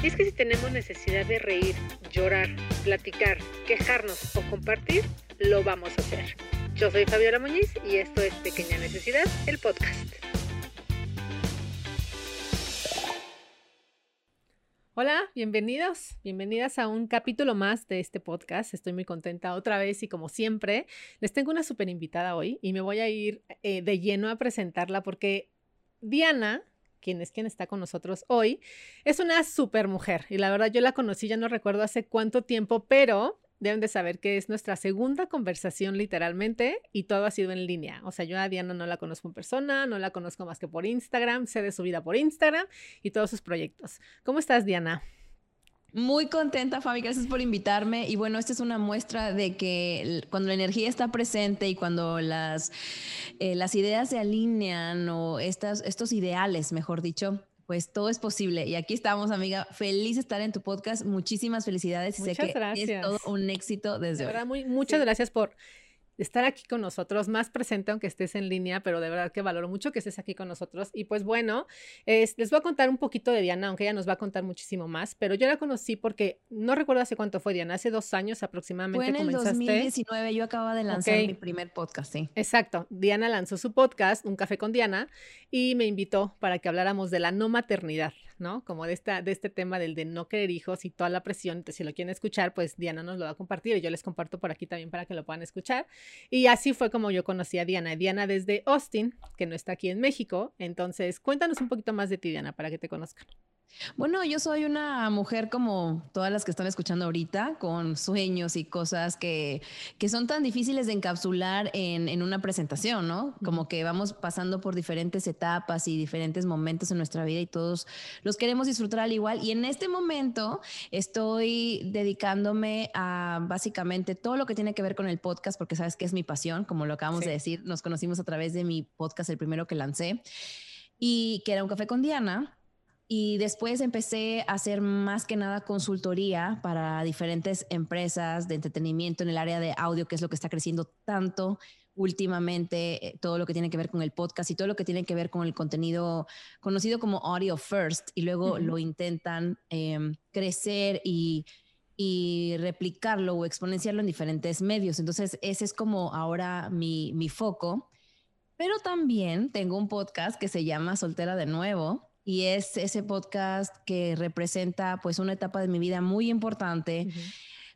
Y es que si tenemos necesidad de reír, llorar, platicar, quejarnos o compartir, lo vamos a hacer. Yo soy Fabiola Muñiz y esto es Pequeña Necesidad, el podcast. Hola, bienvenidos, bienvenidas a un capítulo más de este podcast. Estoy muy contenta otra vez y como siempre, les tengo una súper invitada hoy y me voy a ir eh, de lleno a presentarla porque Diana quien es quien está con nosotros hoy, es una super mujer. Y la verdad yo la conocí, ya no recuerdo hace cuánto tiempo, pero deben de saber que es nuestra segunda conversación literalmente y todo ha sido en línea. O sea, yo a Diana no la conozco en persona, no la conozco más que por Instagram, sé de su vida por Instagram y todos sus proyectos. ¿Cómo estás, Diana? Muy contenta, Fabi, gracias por invitarme. Y bueno, esta es una muestra de que cuando la energía está presente y cuando las, eh, las ideas se alinean o estas, estos ideales, mejor dicho, pues todo es posible. Y aquí estamos, amiga. Feliz de estar en tu podcast. Muchísimas felicidades. Muchas sé que gracias. es todo un éxito desde de verdad, Muy, muchas gracias por estar aquí con nosotros, más presente aunque estés en línea, pero de verdad que valoro mucho que estés aquí con nosotros. Y pues bueno, les voy a contar un poquito de Diana, aunque ella nos va a contar muchísimo más, pero yo la conocí porque no recuerdo hace cuánto fue Diana, hace dos años aproximadamente. Fue en el 2019, yo acababa de lanzar mi primer podcast, sí. Exacto, Diana lanzó su podcast, Un Café con Diana, y me invitó para que habláramos de la no maternidad. ¿No? Como de, esta, de este tema del de no querer hijos y toda la presión. Entonces, si lo quieren escuchar, pues Diana nos lo va a compartir y yo les comparto por aquí también para que lo puedan escuchar. Y así fue como yo conocí a Diana. Diana desde Austin, que no está aquí en México. Entonces, cuéntanos un poquito más de ti, Diana, para que te conozcan. Bueno, yo soy una mujer como todas las que están escuchando ahorita, con sueños y cosas que, que son tan difíciles de encapsular en, en, una presentación, ¿no? Como que vamos pasando por diferentes etapas y diferentes momentos en nuestra vida y todos los queremos disfrutar al igual. Y en este momento estoy dedicándome a básicamente todo lo que tiene que ver con el podcast, porque sabes que es mi pasión, como lo acabamos de decir, nos conocimos a través de mi podcast, el primero que lancé, y que era un café con Diana y después empecé a hacer más que nada consultoría para diferentes empresas de entretenimiento en el área de audio, que es lo que está creciendo tanto últimamente, eh, todo lo que tiene que ver con el podcast y todo lo que tiene que ver con el contenido conocido como audio first, y luego lo intentan em, crecer y, y replicarlo o exponenciarlo en diferentes medios. Entonces, ese es como ahora mi, mi foco. Pero también tengo un podcast que se llama Soltera de Nuevo, y es ese podcast que representa pues una etapa de mi vida muy importante.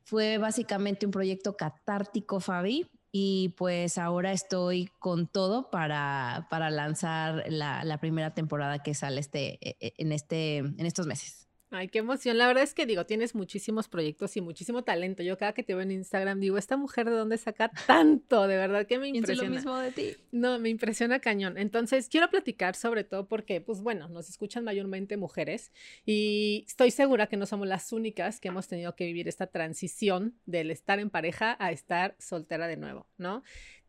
Fue básicamente un proyecto catártico, Fabi, y pues ahora estoy con todo para, para lanzar la, la primera temporada que sale este, e, e, en, este, en estos meses. Ay, qué emoción. La verdad es que digo, tienes muchísimos proyectos y muchísimo talento. Yo cada que te veo en Instagram digo, esta mujer de dónde saca tanto, de verdad que me impresiona. lo mismo de ti. No, me impresiona cañón. Entonces, quiero platicar sobre todo porque, pues bueno, nos escuchan mayormente mujeres y estoy segura que no somos las únicas que hemos tenido que vivir esta transición del estar en pareja a estar soltera de nuevo, ¿no?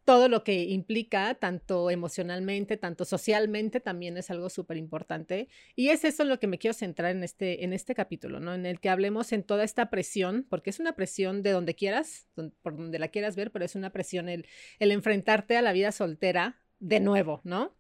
Todo lo que implica, tanto emocionalmente, tanto socialmente, también es algo súper importante. Y es eso en lo que me quiero centrar en este, en este capítulo, ¿no? En el que hablemos en toda esta presión, porque es una presión de donde quieras, por donde la quieras ver, pero es una presión el, el enfrentarte a la vida soltera de nuevo, ¿no?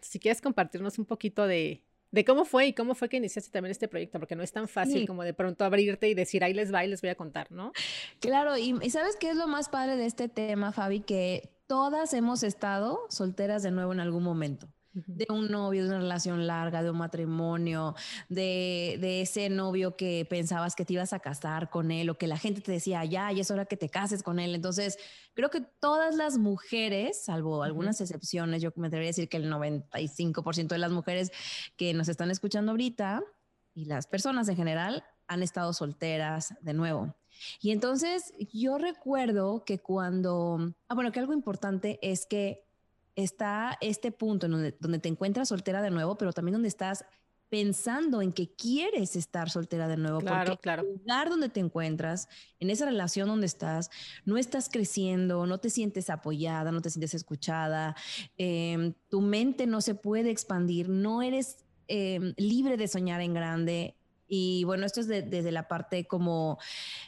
Si quieres compartirnos un poquito de, de cómo fue y cómo fue que iniciaste también este proyecto, porque no es tan fácil como de pronto abrirte y decir, ahí les va y les voy a contar, ¿no? Claro, y, y, ¿sabes qué es lo más padre de este tema, Fabi? Que todas hemos estado solteras de nuevo en algún momento. De un novio, de una relación larga, de un matrimonio, de, de, ese novio que pensabas que te ibas a casar con él o que la gente te decía, ya, ya es hora que te cases con él. Entonces, creo que todas las mujeres, salvo algunas excepciones, yo me debería decir que el 95% de las mujeres que nos están escuchando ahorita y las personas en general han estado solteras de nuevo. Y entonces yo recuerdo que cuando, ah, bueno, que algo importante es que está este punto en donde, donde te encuentras soltera de nuevo, pero también donde estás pensando en que quieres estar soltera de nuevo, claro, porque claro. el lugar donde te encuentras, en esa relación donde estás, no estás creciendo, no te sientes apoyada, no te sientes escuchada, eh, tu mente no se puede expandir, no eres eh, libre de soñar en grande, y bueno, esto es desde la parte como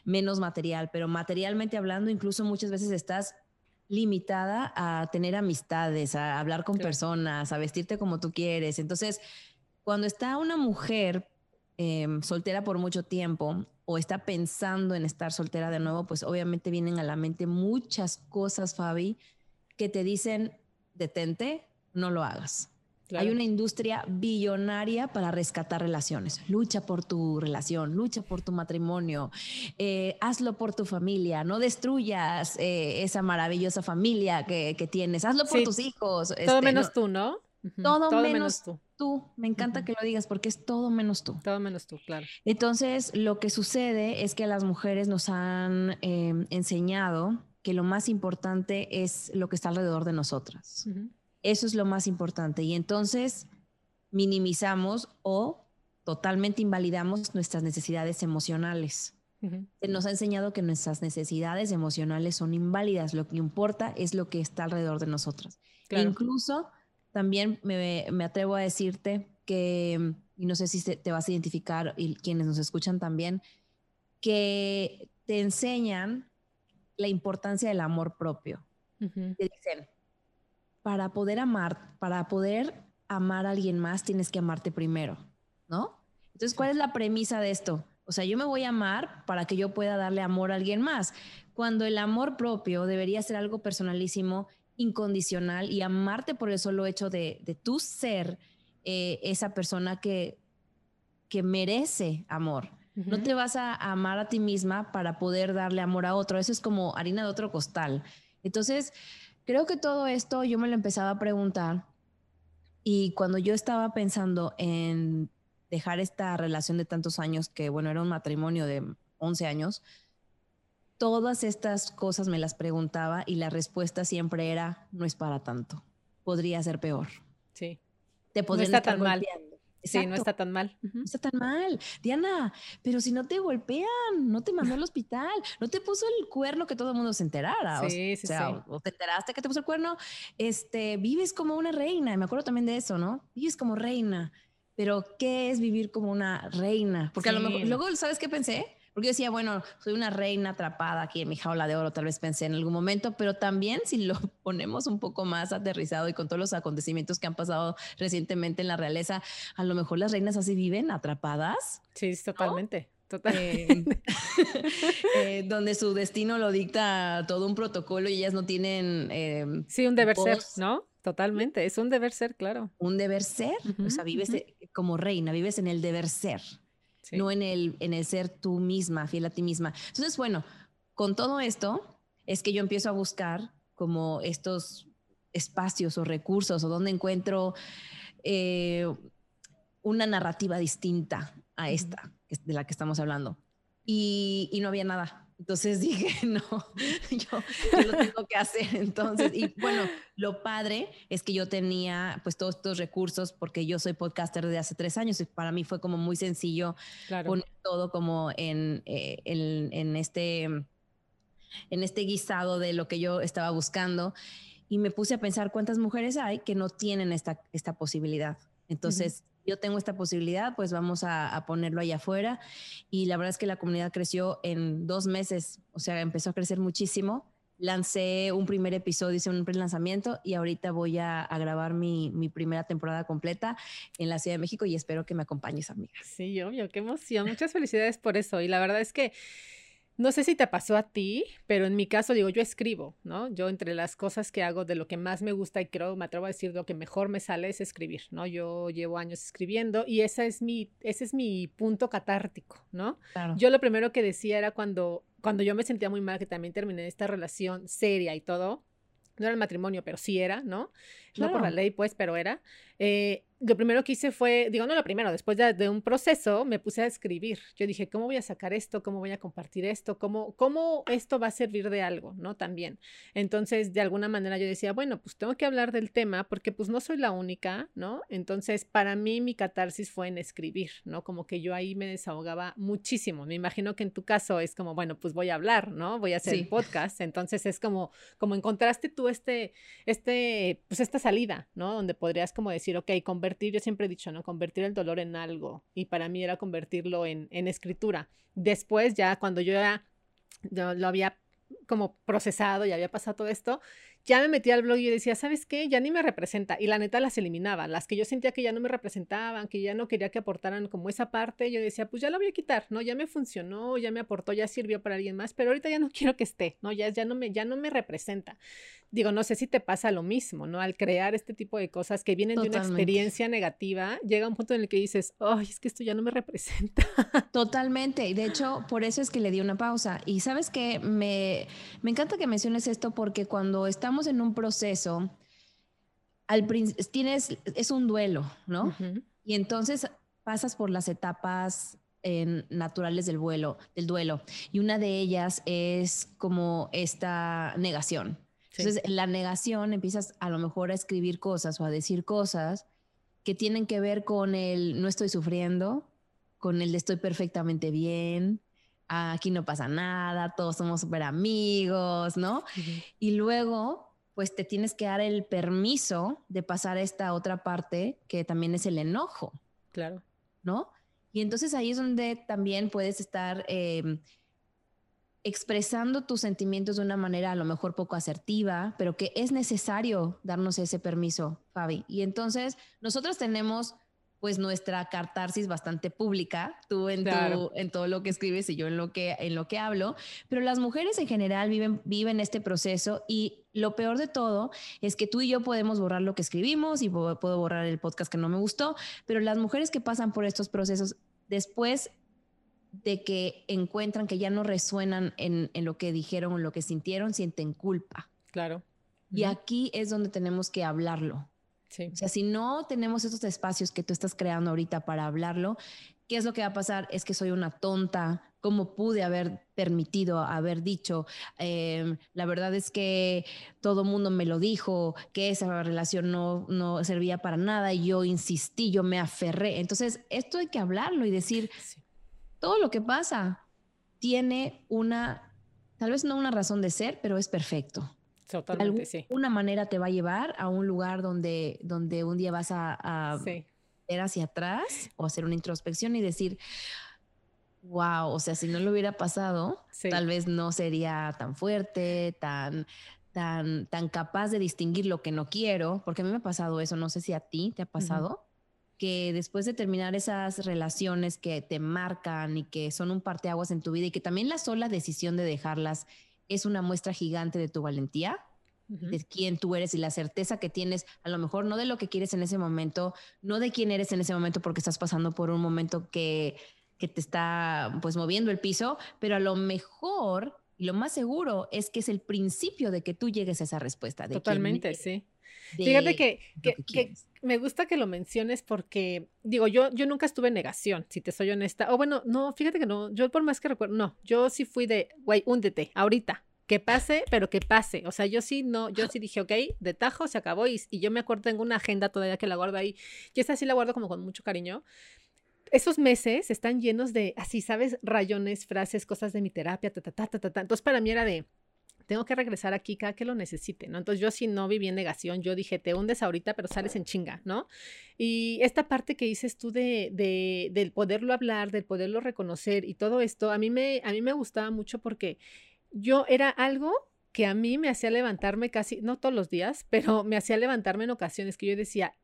menos material, pero materialmente hablando, incluso muchas veces estás limitada a tener amistades, a hablar con personas, a vestirte como tú quieres. Entonces, cuando está una mujer em, soltera por mucho tiempo o está pensando en estar soltera de nuevo, pues obviamente vienen a la mente muchas cosas, Fabi, que te dicen, detente, no lo hagas. Hay una industria billonaria para rescatar relaciones. Lucha por tu relación, lucha por tu matrimonio, eh, hazlo por tu familia, no destruyas eh, esa maravillosa familia que, tienes, hazlo por tus hijos. Todo este, menos tú, ¿no? Todo, menos, tú. Me encanta que lo digas porque es todo menos tú. Todo menos tú, claro. Entonces, lo que sucede es que las mujeres nos han em, enseñado que lo más importante es lo que está alrededor de nosotras. Eso es lo más importante. Y entonces minimizamos o totalmente invalidamos nuestras necesidades emocionales. Nos ha enseñado que nuestras necesidades emocionales son inválidas. Lo que importa es lo que está alrededor de nosotras. incluso también me, atrevo a decirte que, y no sé si te vas a identificar y quienes nos escuchan también, que te enseñan la importancia del amor propio. Te dicen, para poder amar, para poder amar a alguien más, tienes que amarte primero, ¿no? Entonces, ¿cuál es la premisa de esto? O sea, yo me voy a amar para que yo pueda darle amor a alguien más, cuando el amor propio debería ser algo personalísimo incondicional y amarte por el solo hecho de, de tu ser eh, esa persona que, que merece amor. No te vas a amar a ti misma para poder darle amor a otro. Eso es como harina de otro costal. Entonces, creo que todo esto yo me lo empezaba a preguntar y cuando yo estaba pensando en dejar esta relación de tantos años, que bueno, era un matrimonio de 11 años, todas estas cosas me las preguntaba y la respuesta siempre era, no es para tanto, podría ser peor. Sí. Te podría no está tan mal. Sí, no está tan mal. No está tan mal. Diana, pero si no te golpean, no te mandó al hospital, no te puso el cuerno que todo el mundo se enterara. Sí, o, sí, sea, sí. o te enteraste que te puso el cuerno, este, vives como una reina. Y me acuerdo también de eso, ¿no? Vives como reina. Pero, ¿qué es vivir como una reina? Porque a lo mejor, luego, ¿sabes qué pensé? Porque yo decía, bueno, soy una reina atrapada aquí en mi jaula de oro, tal vez pensé en algún momento, pero también si lo ponemos un poco más aterrizado y con todos los acontecimientos que han pasado recientemente en la realeza, a lo mejor las reinas así viven atrapadas. Sí, totalmente. Totalmente. Eh, donde su destino lo dicta todo un protocolo y ellas no tienen... Em, sí, un deber ser, ¿no? Totalmente, es un deber ser, claro. Un deber ser, o sea, vives como reina, vives en el deber ser no en el, en el ser tú misma, fiel a ti misma. Entonces, bueno, con todo esto es que yo empiezo a buscar como estos espacios o recursos o donde encuentro eh, una narrativa distinta a esta de la que estamos hablando. y no había nada. Entonces dije, no, yo, lo tengo que hacer. Entonces, y bueno, lo padre es que yo tenía pues todos estos recursos porque yo soy podcaster de hace tres años y para mí fue como muy sencillo poner todo como en, eh, en, este, en este guisado de lo que yo estaba buscando. Y me puse a pensar cuántas mujeres hay que no tienen esta, esta posibilidad. Entonces, yo tengo esta posibilidad, pues vamos a, ponerlo allá afuera. Y la verdad es que la comunidad creció en dos meses, o sea, empezó a crecer muchísimo. Lancé un primer episodio, hice un pre-lanzamiento y ahorita voy a, grabar mi, mi, primera temporada completa en la Ciudad de México y espero que me acompañes, amiga. Sí, obvio, qué emoción. Muchas felicidades por eso. Y la verdad es que no sé si te pasó a ti, pero en mi caso digo, yo escribo, ¿no? Yo entre las cosas que hago, de lo que más me gusta y creo, me atrevo a decir, lo que mejor me sale es escribir, ¿no? Yo llevo años escribiendo y esa es mi, ese es mi punto catártico, ¿no? Yo lo primero que decía era cuando, cuando yo me sentía muy mal, que también terminé esta relación seria y todo, no era el matrimonio, pero sí era, ¿no? No por la ley, pues, pero era. Eh, lo primero que hice fue, digo, no lo primero, después de, un proceso me puse a escribir. Yo dije, ¿cómo voy a sacar esto? ¿Cómo voy a compartir esto? ¿Cómo, cómo esto va a servir de algo? ¿No? También. Entonces, de alguna manera yo decía, bueno, pues tengo que hablar del tema porque pues no soy la única, ¿no? Entonces, para mí mi catarsis fue en escribir, ¿no? Como que yo ahí me desahogaba muchísimo. Me imagino que en tu caso es como, bueno, pues voy a hablar, ¿no? Voy a hacer el podcast. Entonces, es como, como encontraste tú este, este, pues esta salida, ¿no? Donde podrías como decir, ok, yo siempre he dicho, ¿no? Convertir el dolor en algo. Y para mí era convertirlo en, en escritura. Después, ya cuando yo ya lo había como procesado y había pasado todo esto, ya me metí al blog y yo decía, ¿sabes qué? Ya ni me representa. Y la neta las eliminaba. Las que yo sentía que ya no me representaban, que ya no quería que aportaran como esa parte, yo decía, pues ya la voy a quitar, ¿no? Ya me funcionó, ya me aportó, ya sirvió para alguien más, pero ahorita ya no quiero que esté, ¿no? Ya, ya, no, me, ya no me representa. Digo, no sé si te pasa lo mismo, ¿no? Al crear este tipo de cosas que vienen de una experiencia negativa, llega un punto en el que dices, ay, es que esto ya no me representa. Totalmente. Y de hecho, por eso es que le di una pausa. Y sabes que me, me encanta que menciones esto porque cuando estamos en un proceso, al tienes, es un duelo, ¿no? Y entonces pasas por las etapas naturales del vuelo, del duelo. Y una de ellas es como esta negación. Entonces, la negación empiezas a lo mejor a escribir cosas o a decir cosas que tienen que ver con el no estoy sufriendo, con el estoy perfectamente bien, aquí no pasa nada, todos somos súper amigos, ¿no? Y luego pues te tienes que dar el permiso de pasar a esta otra parte que también es el enojo. Claro. ¿No? Y entonces ahí es donde también puedes estar em, expresando tus sentimientos de una manera a lo mejor poco asertiva, pero que es necesario darnos ese permiso, Fabi. Y entonces nosotros tenemos pues nuestra catarsis bastante pública, tú en, en todo lo que escribes y yo en lo que, en lo que hablo, pero las mujeres en general viven, viven este proceso y lo peor de todo es que tú y yo podemos borrar lo que escribimos y puedo, borrar el podcast que no me gustó, pero las mujeres que pasan por estos procesos después de que encuentran que ya no resuenan en, en lo que dijeron o lo que sintieron, sienten culpa. Claro. Y aquí es donde tenemos que hablarlo o sea, si no tenemos esos espacios que tú estás creando ahorita para hablarlo, ¿qué es lo que va a pasar? Es que soy una tonta, ¿cómo pude haber permitido, haber dicho? Em, la verdad es que todo el mundo me lo dijo, que esa relación no, no servía para nada y yo insistí, yo me aferré. Entonces, esto hay que hablarlo y decir, todo lo que pasa tiene una, tal vez no una razón de ser, pero es perfecto. Totalmente, sí. Una manera te va a llevar a un lugar donde, donde un día vas a, ver hacia atrás o hacer una introspección y decir, wow, o sea, si no lo hubiera pasado, tal vez no sería tan fuerte, tan, tan, tan capaz de distinguir lo que no quiero, porque a mí me ha pasado eso, no sé si a ti te ha pasado. que después de terminar esas relaciones que te marcan y que son un parteaguas en tu vida y que también la sola decisión de dejarlas es una muestra gigante de tu valentía, de quién tú eres y la certeza que tienes, a lo mejor no de lo que quieres en ese momento, no de quién eres en ese momento porque estás pasando por un momento que, que te está pues moviendo el piso, pero a lo mejor y lo más seguro es que es el principio de que tú llegues a esa respuesta. Totalmente, sí. Fíjate que, que, me gusta que lo menciones porque, digo, yo, yo nunca estuve en negación, si te soy honesta. O bueno, no, fíjate que no, yo por más que recuerdo, no, yo sí fui de, güey, húndete, ahorita, que pase, pero que pase. O sea, yo sí no, yo sí dije, ok, de tajo se acabó y, y yo me acuerdo, tengo una agenda todavía que la guardo ahí. Y esta sí la guardo como con mucho cariño. Esos meses están llenos de, así, ¿sabes? Rayones, frases, cosas de mi terapia, ta, ta, ta, ta, ta. Entonces, para mí era de, tengo que regresar aquí cada que lo necesite, ¿no? Entonces yo sí no viví en negación, yo dije, te hundes ahorita, pero sales en chinga, ¿no? Y esta parte que dices tú de, de, del poderlo hablar, del poderlo reconocer y todo esto, a mí me, a mí me gustaba mucho porque yo era algo que a mí me hacía levantarme casi, no todos los días, pero me hacía levantarme en ocasiones que yo decía,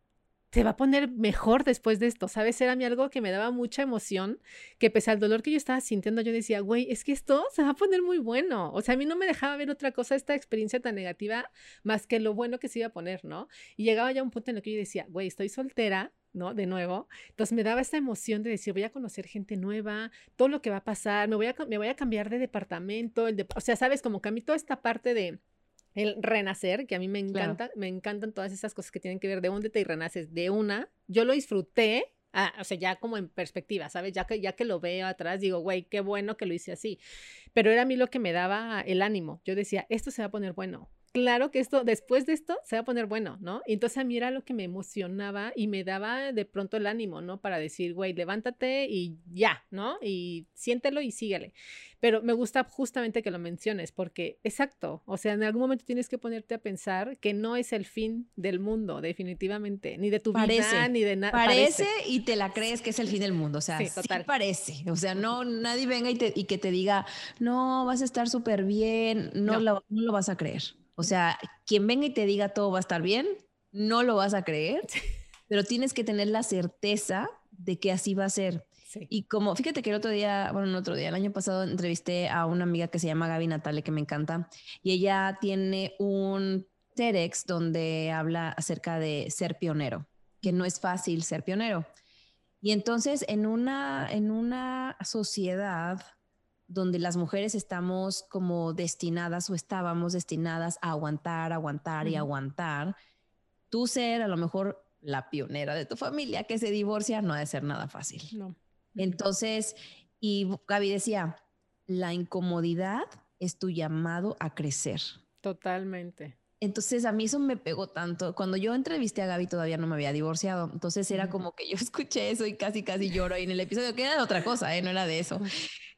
se va a poner mejor después de esto, ¿sabes? Era a mí algo que me daba mucha emoción, que pese al dolor que yo estaba sintiendo, yo decía, güey, es que esto se va a poner muy bueno. O sea, a mí no me dejaba ver otra cosa, esta experiencia tan negativa, más que lo bueno que se iba a poner, ¿no? Y llegaba ya un punto en el que yo decía, güey, estoy soltera, ¿no? De nuevo. Entonces me daba esta emoción de decir, voy a conocer gente nueva, todo lo que va a pasar, me voy a, me voy a cambiar de departamento, el o sea, sabes, como que a mí toda esta parte de el renacer, que a mí me encanta, me encantan todas esas cosas que tienen que ver de dónde te renaces de una. Yo lo disfruté, ah, o sea, ya como en perspectiva, ¿sabes? Ya que, ya que lo veo atrás, digo, güey, qué bueno que lo hice así. Pero era a mí lo que me daba el ánimo. Yo decía, esto se va a poner bueno claro que esto, después de esto, se va a poner bueno, ¿no? Y entonces a mí era lo que me emocionaba y me daba de pronto el ánimo, ¿no? Para decir, güey, levántate y ya, ¿no? Y siéntelo y síguele. Pero me gusta justamente que lo menciones porque, exacto, o sea, en algún momento tienes que ponerte a pensar que no es el fin del mundo, definitivamente, ni de tu vida, ni de nada. Parece, y te la crees que es el fin del mundo, o sea, sí, parece, o sea, no, nadie venga y, te, y, que te diga, no, vas a estar súper bien, no, Lo, no lo vas a creer. O sea, quien venga y te diga todo va a estar bien, no lo vas a creer, pero tienes que tener la certeza de que así va a ser. Y como, fíjate que el otro día, bueno, el otro día, el año pasado entrevisté a una amiga que se llama Gaby Natale, que me encanta, y ella tiene un TEDx donde habla acerca de ser pionero, que no es fácil ser pionero. Y entonces en una, en una sociedad donde las mujeres estamos como destinadas o estábamos destinadas a aguantar, aguantar y aguantar, tú ser a lo mejor la pionera de tu familia que se divorcia no ha de ser nada fácil. No. Entonces, y Gaby decía, la incomodidad es tu llamado a crecer. Totalmente. Entonces a mí eso me pegó tanto. Cuando yo entrevisté a Gaby todavía no me había divorciado. Entonces era como que yo escuché eso y casi, casi lloro. Y en el episodio que era de otra cosa, ¿eh? no era de eso.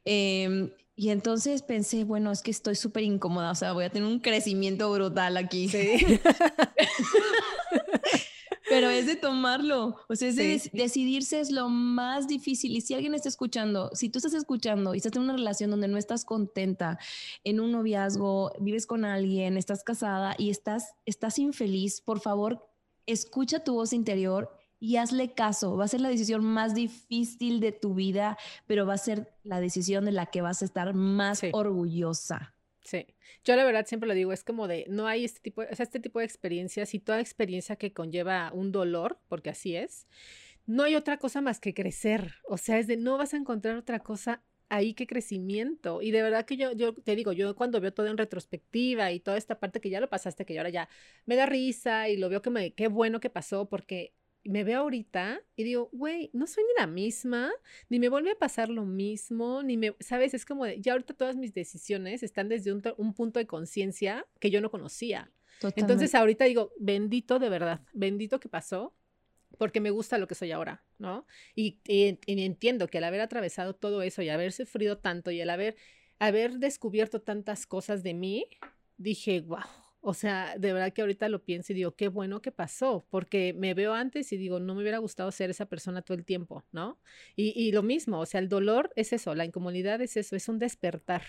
Em, y entonces pensé, bueno, es que estoy súper incómoda. O sea, voy a tener un crecimiento brutal aquí. Sí. Tomarlo, o sea, es de decidirse es lo más difícil. Y si alguien está escuchando, si tú estás escuchando y estás en una relación donde no estás contenta, en un noviazgo, vives con alguien, estás casada y estás, estás infeliz, por favor, escucha tu voz interior y hazle caso. Va a ser la decisión más difícil de tu vida, pero va a ser la decisión de la que vas a estar más orgullosa. Sí, yo la verdad siempre lo digo, es como de, no hay este tipo, o sea, este tipo de experiencias y toda experiencia que conlleva un dolor, porque así es, no hay otra cosa más que crecer, o sea, es de, no vas a encontrar otra cosa ahí que crecimiento. Y de verdad que yo, yo te digo, yo cuando veo todo en retrospectiva y toda esta parte que ya lo pasaste, que yo ahora ya me da risa y lo veo que me, qué bueno que pasó, porque me veo ahorita y digo, güey, no soy ni la misma, ni me vuelve a pasar lo mismo, ni me, ¿sabes? Es como de, ya ahorita todas mis decisiones están desde un, un punto de conciencia que yo no conocía. Entonces ahorita digo, bendito de verdad, bendito que pasó, porque me gusta lo que soy ahora, ¿no? Y, y, entiendo que al haber atravesado todo eso y haber sufrido tanto y el haber, haber descubierto tantas cosas de mí, dije, wow, o sea, de verdad que ahorita lo pienso y digo, qué bueno que pasó, porque me veo antes y digo, no me hubiera gustado ser esa persona todo el tiempo, ¿no? Y, lo mismo, o sea, el dolor es eso, la incomodidad es eso, es un despertar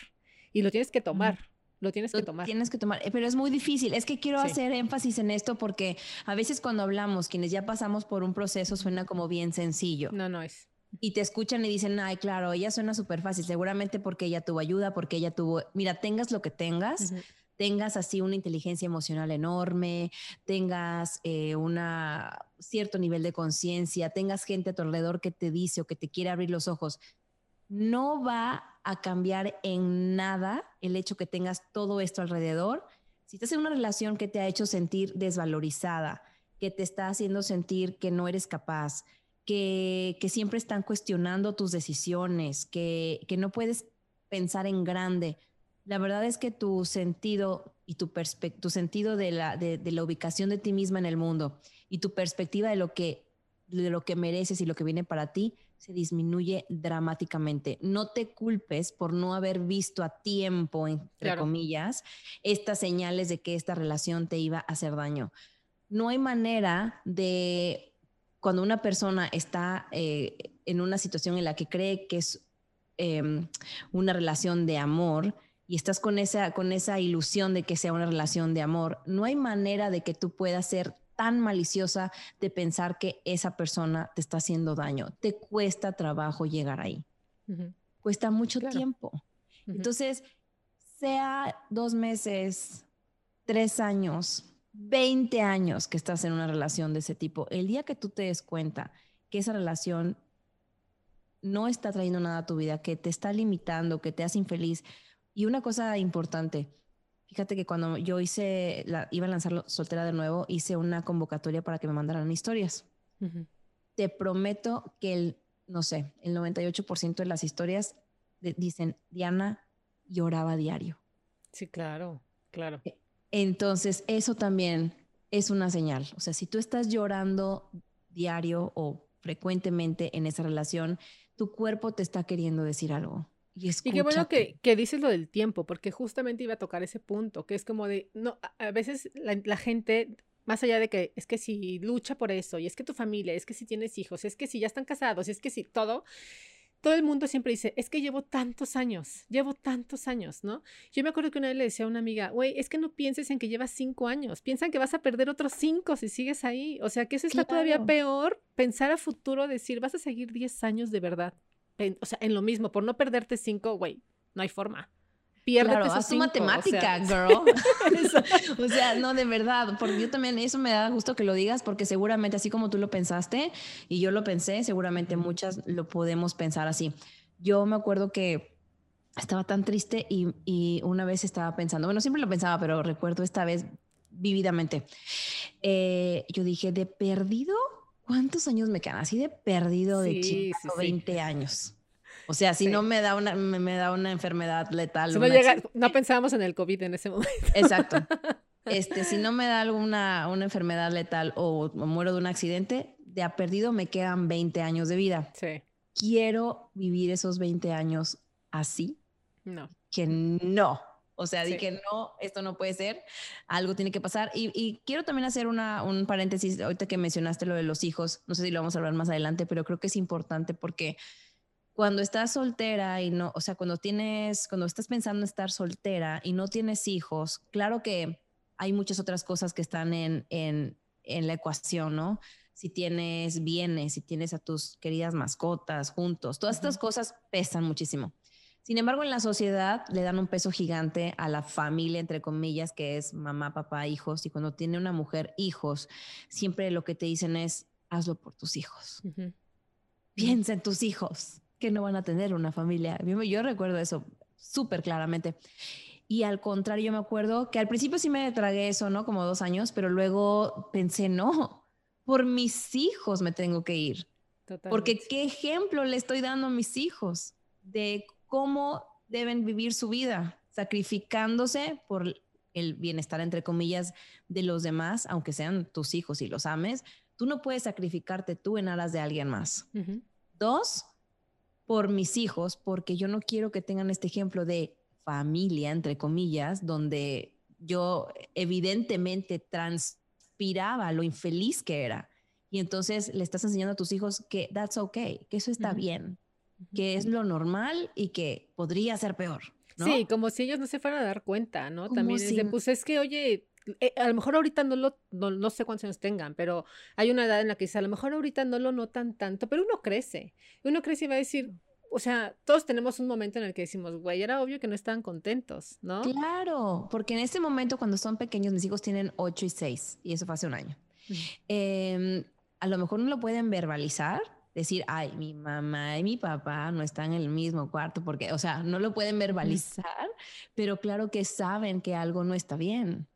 y lo tienes que tomar. Lo tienes que tomar. Tienes que tomar, eh, pero es muy difícil. Es que quiero hacer énfasis en esto porque a veces cuando hablamos, quienes ya pasamos por un proceso, suena como bien sencillo. No, no es. Y te escuchan y dicen, ay, claro, ella suena súper fácil, seguramente porque ella tuvo ayuda, porque ella tuvo, mira, tengas lo que tengas, tengas así una inteligencia emocional enorme, tengas eh, un cierto nivel de conciencia, tengas gente a tu alrededor que te dice o que te quiere abrir los ojos, no va a cambiar en nada el hecho que tengas todo esto alrededor. Si estás en una relación que te ha hecho sentir desvalorizada, que te está haciendo sentir que no eres capaz, que, siempre están cuestionando tus decisiones, que, que no puedes pensar en grande, la verdad es que tu sentido y tu, tu sentido de la, de, la ubicación de ti misma en el mundo y tu perspectiva de lo, que, de lo que mereces y lo que viene para ti se disminuye dramáticamente. No te culpes por no haber visto a tiempo, entre comillas, estas señales de que esta relación te iba a hacer daño. No hay manera de, cuando una persona está eh, en una situación en la que cree que es em, una relación de amor, y estás con esa, con esa ilusión de que sea una relación de amor, no hay manera de que tú puedas ser tan maliciosa de pensar que esa persona te está haciendo daño. Te cuesta trabajo llegar ahí. Cuesta mucho tiempo. Entonces, sea dos meses, tres años, 20 años que estás en una relación de ese tipo, el día que tú te des cuenta que esa relación no está trayendo nada a tu vida, que te está limitando, que te hace infeliz, y una cosa importante, fíjate que cuando yo hice, la, iba a lanzar soltera de nuevo, hice una convocatoria para que me mandaran historias. Te prometo que el, no sé, el 98% de las historias dicen, Diana lloraba diario. Sí, claro, claro. E, entonces, eso también es una señal. O sea, si tú estás llorando diario o frecuentemente en esa relación, tu cuerpo te está queriendo decir algo. Y, qué bueno que, que, dices lo del tiempo, porque justamente iba a tocar ese punto, que es como de, no, a veces la, gente, más allá de que es que si lucha por eso, y es que tu familia, es que si tienes hijos, es que si ya están casados, es que si todo, todo el mundo siempre dice, es que llevo tantos años, llevo tantos años, ¿no? Yo me acuerdo que una vez le decía a una amiga, güey, es que no pienses en que llevas cinco años, piensan que vas a perder otros cinco si sigues ahí. O sea, que eso está todavía peor, pensar a futuro, decir, vas a seguir diez años de verdad. O sea, en lo mismo, por no perderte cinco, güey, no hay forma piérdete claro, haz tu matemática, girl. o sea, no, de verdad, porque yo también, eso me da gusto que lo digas, porque seguramente así como tú lo pensaste y yo lo pensé, seguramente muchas lo podemos pensar así. Yo me acuerdo que estaba tan triste y, y una vez estaba pensando, bueno, siempre lo pensaba, pero recuerdo esta vez vividamente. Eh, yo dije, de perdido, ¿cuántos años me quedan? Así de perdido de chico, 20 años. O sea, si no me da una, me, da una enfermedad letal. no, llega, no pensábamos en el COVID en ese momento. Exacto. Este, si no me da alguna una enfermedad letal o, muero de un accidente, de a perdido me quedan 20 años de vida. Sí. ¿Quiero vivir esos 20 años así? No. Que no. O sea, dije, no, esto no puede ser, algo tiene que pasar. Y, y, quiero también hacer una, un paréntesis, ahorita que mencionaste lo de los hijos, no sé si lo vamos a hablar más adelante, pero creo que es importante porque cuando estás soltera y no, o sea, cuando tienes, cuando estás pensando en estar soltera y no tienes hijos, claro que hay muchas otras cosas que están en, en, en la ecuación, ¿no? Si tienes bienes, si tienes a tus queridas mascotas juntos, todas estas cosas pesan muchísimo. Sin embargo, en la sociedad le dan un peso gigante a la familia, entre comillas, que es mamá, papá, hijos. Y cuando tiene una mujer hijos, siempre lo que te dicen es, hazlo por tus hijos. Piensa en tus hijos que no van a tener una familia. Yo, recuerdo eso súper claramente. Y al contrario, yo me acuerdo que al principio sí me tragué eso, ¿no? Como dos años, pero luego pensé, no, por mis hijos me tengo que ir. Porque qué ejemplo le estoy dando a mis hijos de cómo deben vivir su vida, sacrificándose por el bienestar, entre comillas, de los demás, aunque sean tus hijos y los ames. Tú no puedes sacrificarte tú en aras de alguien más. Dos, por mis hijos, porque yo no quiero que tengan este ejemplo de familia, entre comillas, donde yo evidentemente transpiraba lo infeliz que era. Y entonces le estás enseñando a tus hijos que that's okay, que eso está bien, que es lo normal y que podría ser peor. Sí, como si ellos no se fueran a dar cuenta, ¿no? También es pues es que, oye, eh, a lo mejor ahorita no lo, no, sé cuántos años tengan, pero hay una edad en la que dice, a lo mejor ahorita no lo notan tanto, pero uno crece, uno crece y va a decir, o sea, todos tenemos un momento en el que decimos, güey, era obvio que no estaban contentos, ¿no? Claro, porque en este momento cuando son pequeños, mis hijos tienen 8 y 6, y eso fue hace un año. Em, a lo mejor no lo pueden verbalizar, decir, ay, mi mamá y mi papá no están en el mismo cuarto, porque, o sea, no lo pueden verbalizar, pero claro que saben que algo no está bien.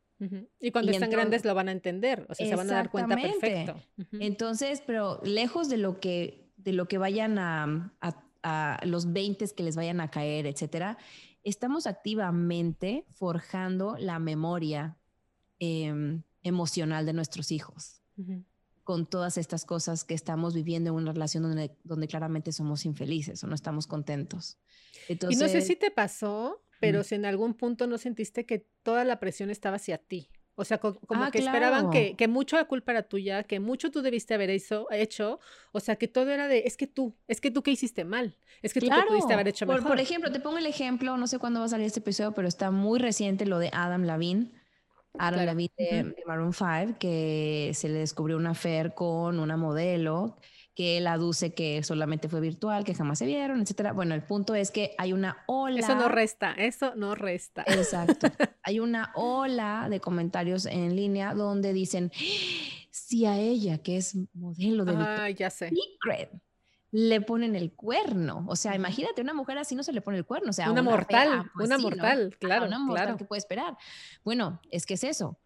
Y cuando están grandes lo van a entender, o sea, se van a dar cuenta perfecto. Entonces, pero lejos de lo que, de lo que vayan a, a, los 20 que les vayan a caer, etcétera, estamos activamente forjando la memoria em, emocional de nuestros hijos. Con todas estas cosas que estamos viviendo en una relación donde, donde claramente somos infelices o no estamos contentos. y no sé si te pasó, pero si en algún punto no sentiste que toda la presión estaba hacia ti. O sea, como ah, que esperaban que, que, mucho la culpa era tuya, que mucho tú debiste haber hecho. O sea, que todo era de, es que tú, es que tú que hiciste mal, es que tú que pudiste haber hecho mejor. Por, ejemplo, te pongo el ejemplo, no sé cuándo va a salir este episodio, pero está muy reciente lo de Adam Lavin. Adam Lavin de, Maroon 5, que se le descubrió una affair con una modelo que él aduce que solamente fue virtual, que jamás se vieron, etcétera. Bueno, el punto es que hay una ola. Eso no resta, eso no resta. Exacto. hay una ola de comentarios en línea donde dicen, si a ella, que es modelo de ah, ya sé. Secret, le ponen el cuerno. O sea, imagínate, una mujer así no se le pone el cuerno. O sea, una, mortal, pues una mortal, claro. Una mortal que puede esperar. Bueno, es que es eso.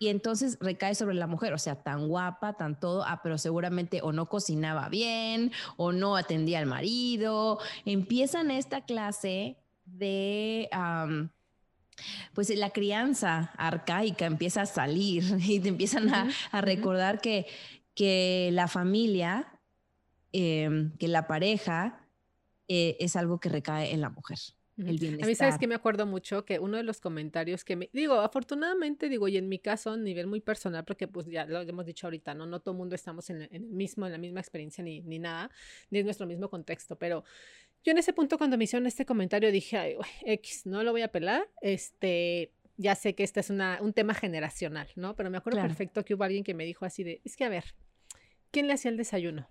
Y entonces recae sobre la mujer, o sea, tan guapa, tan todo, ah, pero seguramente o no cocinaba bien, o no atendía al marido. Empiezan esta clase de, pues la crianza arcaica empieza a salir y te empiezan a, recordar que, que la familia, em, que la pareja eh, es algo que recae en la mujer. el bienestar. A mí, ¿sabes que Me acuerdo mucho que uno de los comentarios que me, digo, afortunadamente, digo, y en mi caso, a nivel muy personal, porque pues ya lo hemos dicho ahorita, ¿no? No todo el mundo estamos en, el mismo, en la misma experiencia ni, ni nada, ni es nuestro mismo contexto, pero yo en ese punto cuando me hicieron este comentario dije, ay, X, no lo voy a pelar, este, ya sé que este es una, un tema generacional, ¿no? Pero me acuerdo perfecto que hubo alguien que me dijo así de, es que a ver, ¿quién le hacía el desayuno?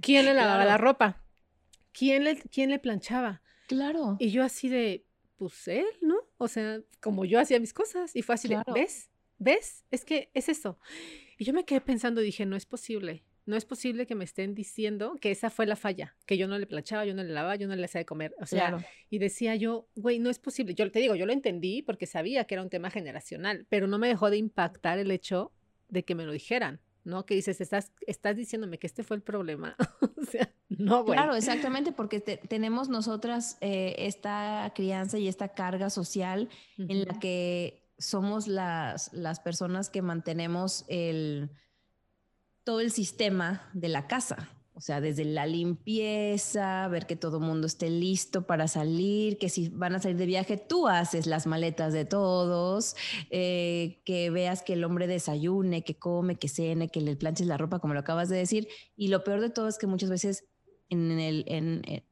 ¿Quién le lavaba la ropa? ¿Quién le, ¿Quién le planchaba? Claro. Y yo así de, pues él, ¿no? O sea, como yo hacía mis cosas. Y fue así de, ¿ves? ¿Ves? Es que es eso. Y yo me quedé pensando, dije, no es posible. No es posible que me estén diciendo que esa fue la falla, que yo no le planchaba, yo no le lavaba, yo no le hacía de comer. O sea, y decía yo, güey, no es posible. Yo te digo, yo lo entendí porque sabía que era un tema generacional, pero no me dejó de impactar el hecho de que me lo dijeran. ¿No? Que dices, estás, estás diciéndome que este fue el problema. o sea, no, güey. Claro, exactamente, porque tenemos nosotras eh, esta crianza y esta carga social en la que somos las, las personas que mantenemos el, todo el sistema de la casa. O sea, desde la limpieza, ver que todo el mundo esté listo para salir, que si van a salir de viaje, tú haces las maletas de todos, eh, que veas que el hombre desayune, que come, que cene, que le planches la ropa, como lo acabas de decir. Y lo peor de todo es que muchas veces en el, en, eh,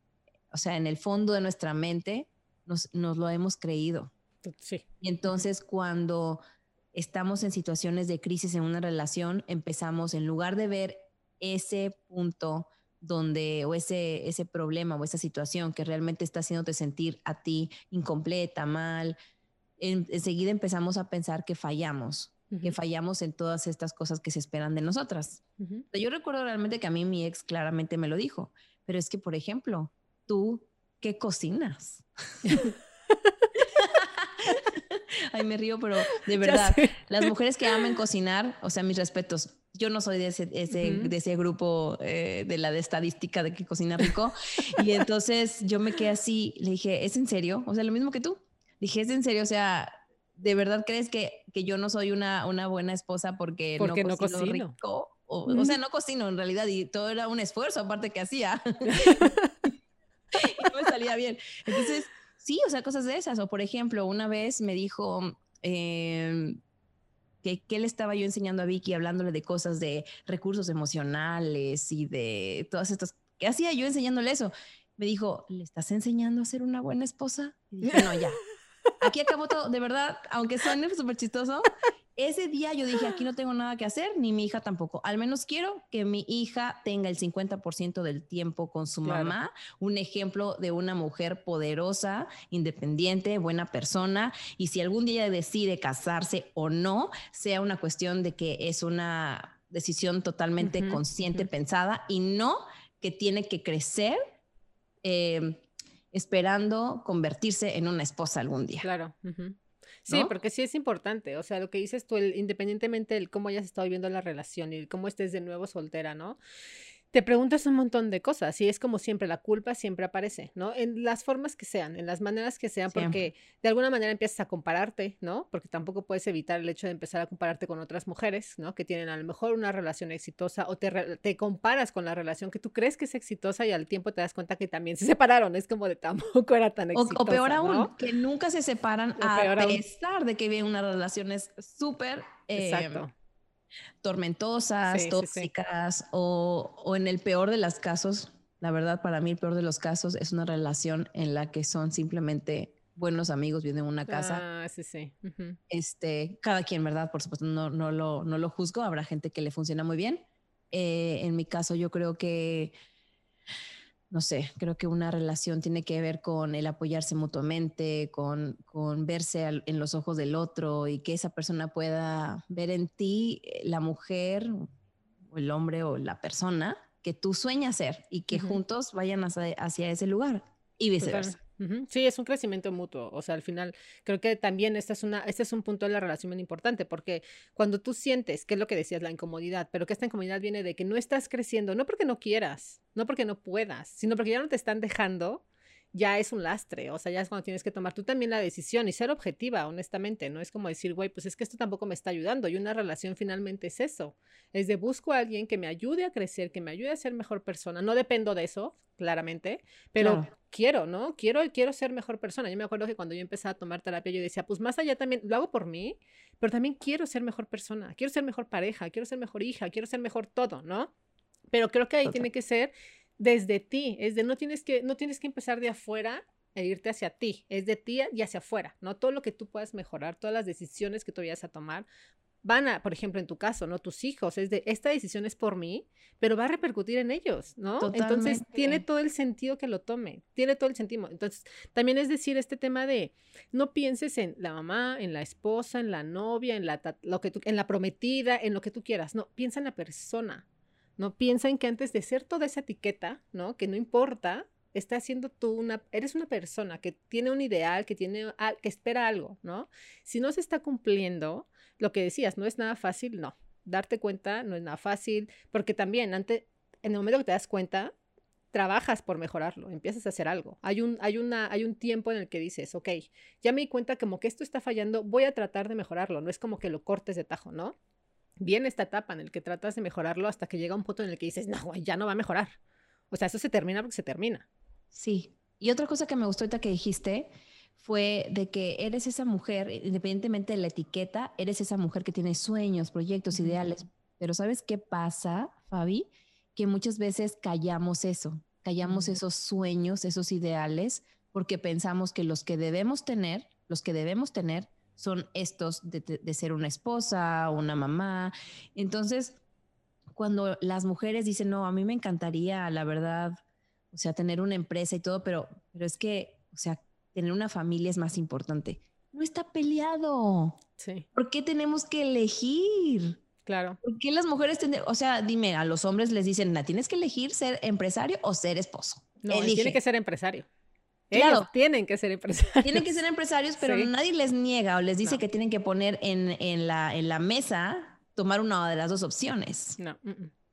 o sea, en el fondo de nuestra mente nos, nos lo hemos creído. Sí. Y entonces cuando estamos en situaciones de crisis en una relación, empezamos, en lugar de ver ese punto donde o ese, ese problema o esa situación que realmente está haciéndote sentir a ti incompleta, mal, enseguida empezamos a pensar que fallamos, que fallamos en todas estas cosas que se esperan de nosotras. Yo recuerdo realmente que a mí mi ex claramente me lo dijo, pero es que, por ejemplo, tú, ¿qué cocinas? Ay, me río, pero de verdad, las mujeres que aman cocinar, o sea, mis respetos, yo no soy de ese, de ese grupo eh, de la de estadística de que cocina rico. y entonces yo me quedé así, le dije, ¿es en serio? O sea, lo mismo que tú. Dije, ¿es en serio? O sea, ¿de verdad crees que, que yo no soy una, una buena esposa porque, no, cocino rico? O, sea, no cocino en realidad y todo era un esfuerzo aparte que hacía. y no me salía bien. Entonces, sí, o sea, cosas de esas. O por ejemplo, una vez me dijo... Eh, que, le estaba yo enseñando a Vicky hablándole de cosas de recursos emocionales y de todas estas. ¿Qué hacía yo enseñándole eso? Me dijo, ¿le estás enseñando a ser una buena esposa? Y dije, no, ya. Aquí acabó todo, de verdad, aunque suene súper chistoso, ese día yo dije, aquí no tengo nada que hacer, ni mi hija tampoco. Al menos quiero que mi hija tenga el 50% del tiempo con su mamá, un ejemplo de una mujer poderosa, independiente, buena persona. Y si algún día decide casarse o no, sea una cuestión de que es una decisión totalmente consciente, pensada y no que tiene que crecer. Eh, esperando convertirse en una esposa algún día. Claro. Sí, porque sí es importante, o sea, lo que dices tú, independientemente de cómo hayas estado viviendo la relación y cómo estés de nuevo soltera, ¿no? Te preguntas un montón de cosas y es como siempre, la culpa siempre aparece, ¿no? En las formas que sean, en las maneras que sean, porque de alguna manera empiezas a compararte, ¿no? Porque tampoco puedes evitar el hecho de empezar a compararte con otras mujeres, ¿no? Que tienen a lo mejor una relación exitosa o te, te comparas con la relación que tú crees que es exitosa y al tiempo te das cuenta que también se separaron, es como de tampoco era tan exitosa. O, peor aún, que nunca se separan a pesar de que viven una relación súper... Eh, Exacto tormentosas, tóxicas O, en el peor de los casos, la verdad para mí el peor de los casos es una relación en la que son simplemente buenos amigos, viven en una casa. Ah, sí, sí. Este, cada quien, ¿verdad? Por supuesto, no, no, lo, no lo juzgo, habrá gente que le funciona muy bien. Eh, en mi caso, yo creo que no sé, creo que una relación tiene que ver con el apoyarse mutuamente, con, con verse en los ojos del otro y que esa persona pueda ver en ti eh, la mujer o el hombre o la persona que tú sueñas ser y que juntos vayan hacia, ese lugar y viceversa. Sí, es un crecimiento mutuo. O sea, al final creo que también esta es una, este es un punto de la relación muy importante, porque cuando tú sientes, que es lo que decías, la incomodidad, pero que esta incomodidad viene de que no estás creciendo, no porque no quieras, no porque no puedas, sino porque ya no te están dejando ya es un lastre, o sea, ya es cuando tienes que tomar tú también la decisión y ser objetiva, honestamente, no es como decir, güey, pues es que esto tampoco me está ayudando y una relación finalmente es eso, es de busco a alguien que me ayude a crecer, que me ayude a ser mejor persona, no dependo de eso, claramente, pero quiero, ¿no? Quiero, quiero ser mejor persona. Yo me acuerdo que cuando yo empecé a tomar terapia, yo decía, pues más allá también, lo hago por mí, pero también quiero ser mejor persona, quiero ser mejor pareja, quiero ser mejor hija, quiero ser mejor todo, ¿no? Pero creo que ahí tiene que ser desde ti, es de no tienes que, no tienes que empezar de afuera e irte hacia ti, es de ti y hacia afuera, ¿no? Todo lo que tú puedas mejorar, todas las decisiones que tú vayas a tomar, van a, por ejemplo, en tu caso, ¿no? Tus hijos, es de, esta decisión es por mí, pero va a repercutir en ellos, ¿no? Entonces, tiene todo el sentido que lo tome, tiene todo el sentido. Entonces, también es decir, este tema de, no pienses en la mamá, en la esposa, en la novia, en la, lo que en la prometida, en lo que tú quieras, no, piensa en la persona, ¿no? Piensa en que antes de ser toda esa etiqueta, ¿no? Que no importa, está haciendo tú una, eres una persona que tiene un ideal, que tiene, que espera algo, ¿no? Si no se está cumpliendo, lo que decías, no es nada fácil, no. Darte cuenta no es nada fácil, porque también antes, en el momento que te das cuenta, trabajas por mejorarlo, empiezas a hacer algo. Hay un, hay, una, hay un tiempo en el que dices, ok, ya me di cuenta como que esto está fallando, voy a tratar de mejorarlo, no es como que lo cortes de tajo, ¿no? Viene esta etapa en el que tratas de mejorarlo hasta que llega un punto en el que dices, no, güey, ya no va a mejorar. O sea, eso se termina porque se termina. Sí. Y otra cosa que me gustó ahorita que dijiste fue de que eres esa mujer, independientemente de la etiqueta, eres esa mujer que tiene sueños, proyectos, ideales. Pero ¿sabes qué pasa, Fabi? Que muchas veces callamos eso, callamos esos sueños, esos ideales, porque pensamos que los que debemos tener, los que debemos tener, son estos de, ser una esposa, una mamá. Entonces, cuando las mujeres dicen, no, a mí me encantaría, la verdad, o sea, tener una empresa y todo, pero, pero es que, o sea, tener una familia es más importante. No está peleado. Sí. ¿Por qué tenemos que elegir? Claro. ¿Por qué las mujeres tienen, o sea, dime, a los hombres les dicen, tienes que elegir ser empresario o ser esposo? No, tiene que ser empresario. Claro, tienen que ser empresarios. Tienen que ser empresarios, pero nadie les niega o les dice que tienen que poner en, en, la, en la mesa, tomar una de las dos opciones. No.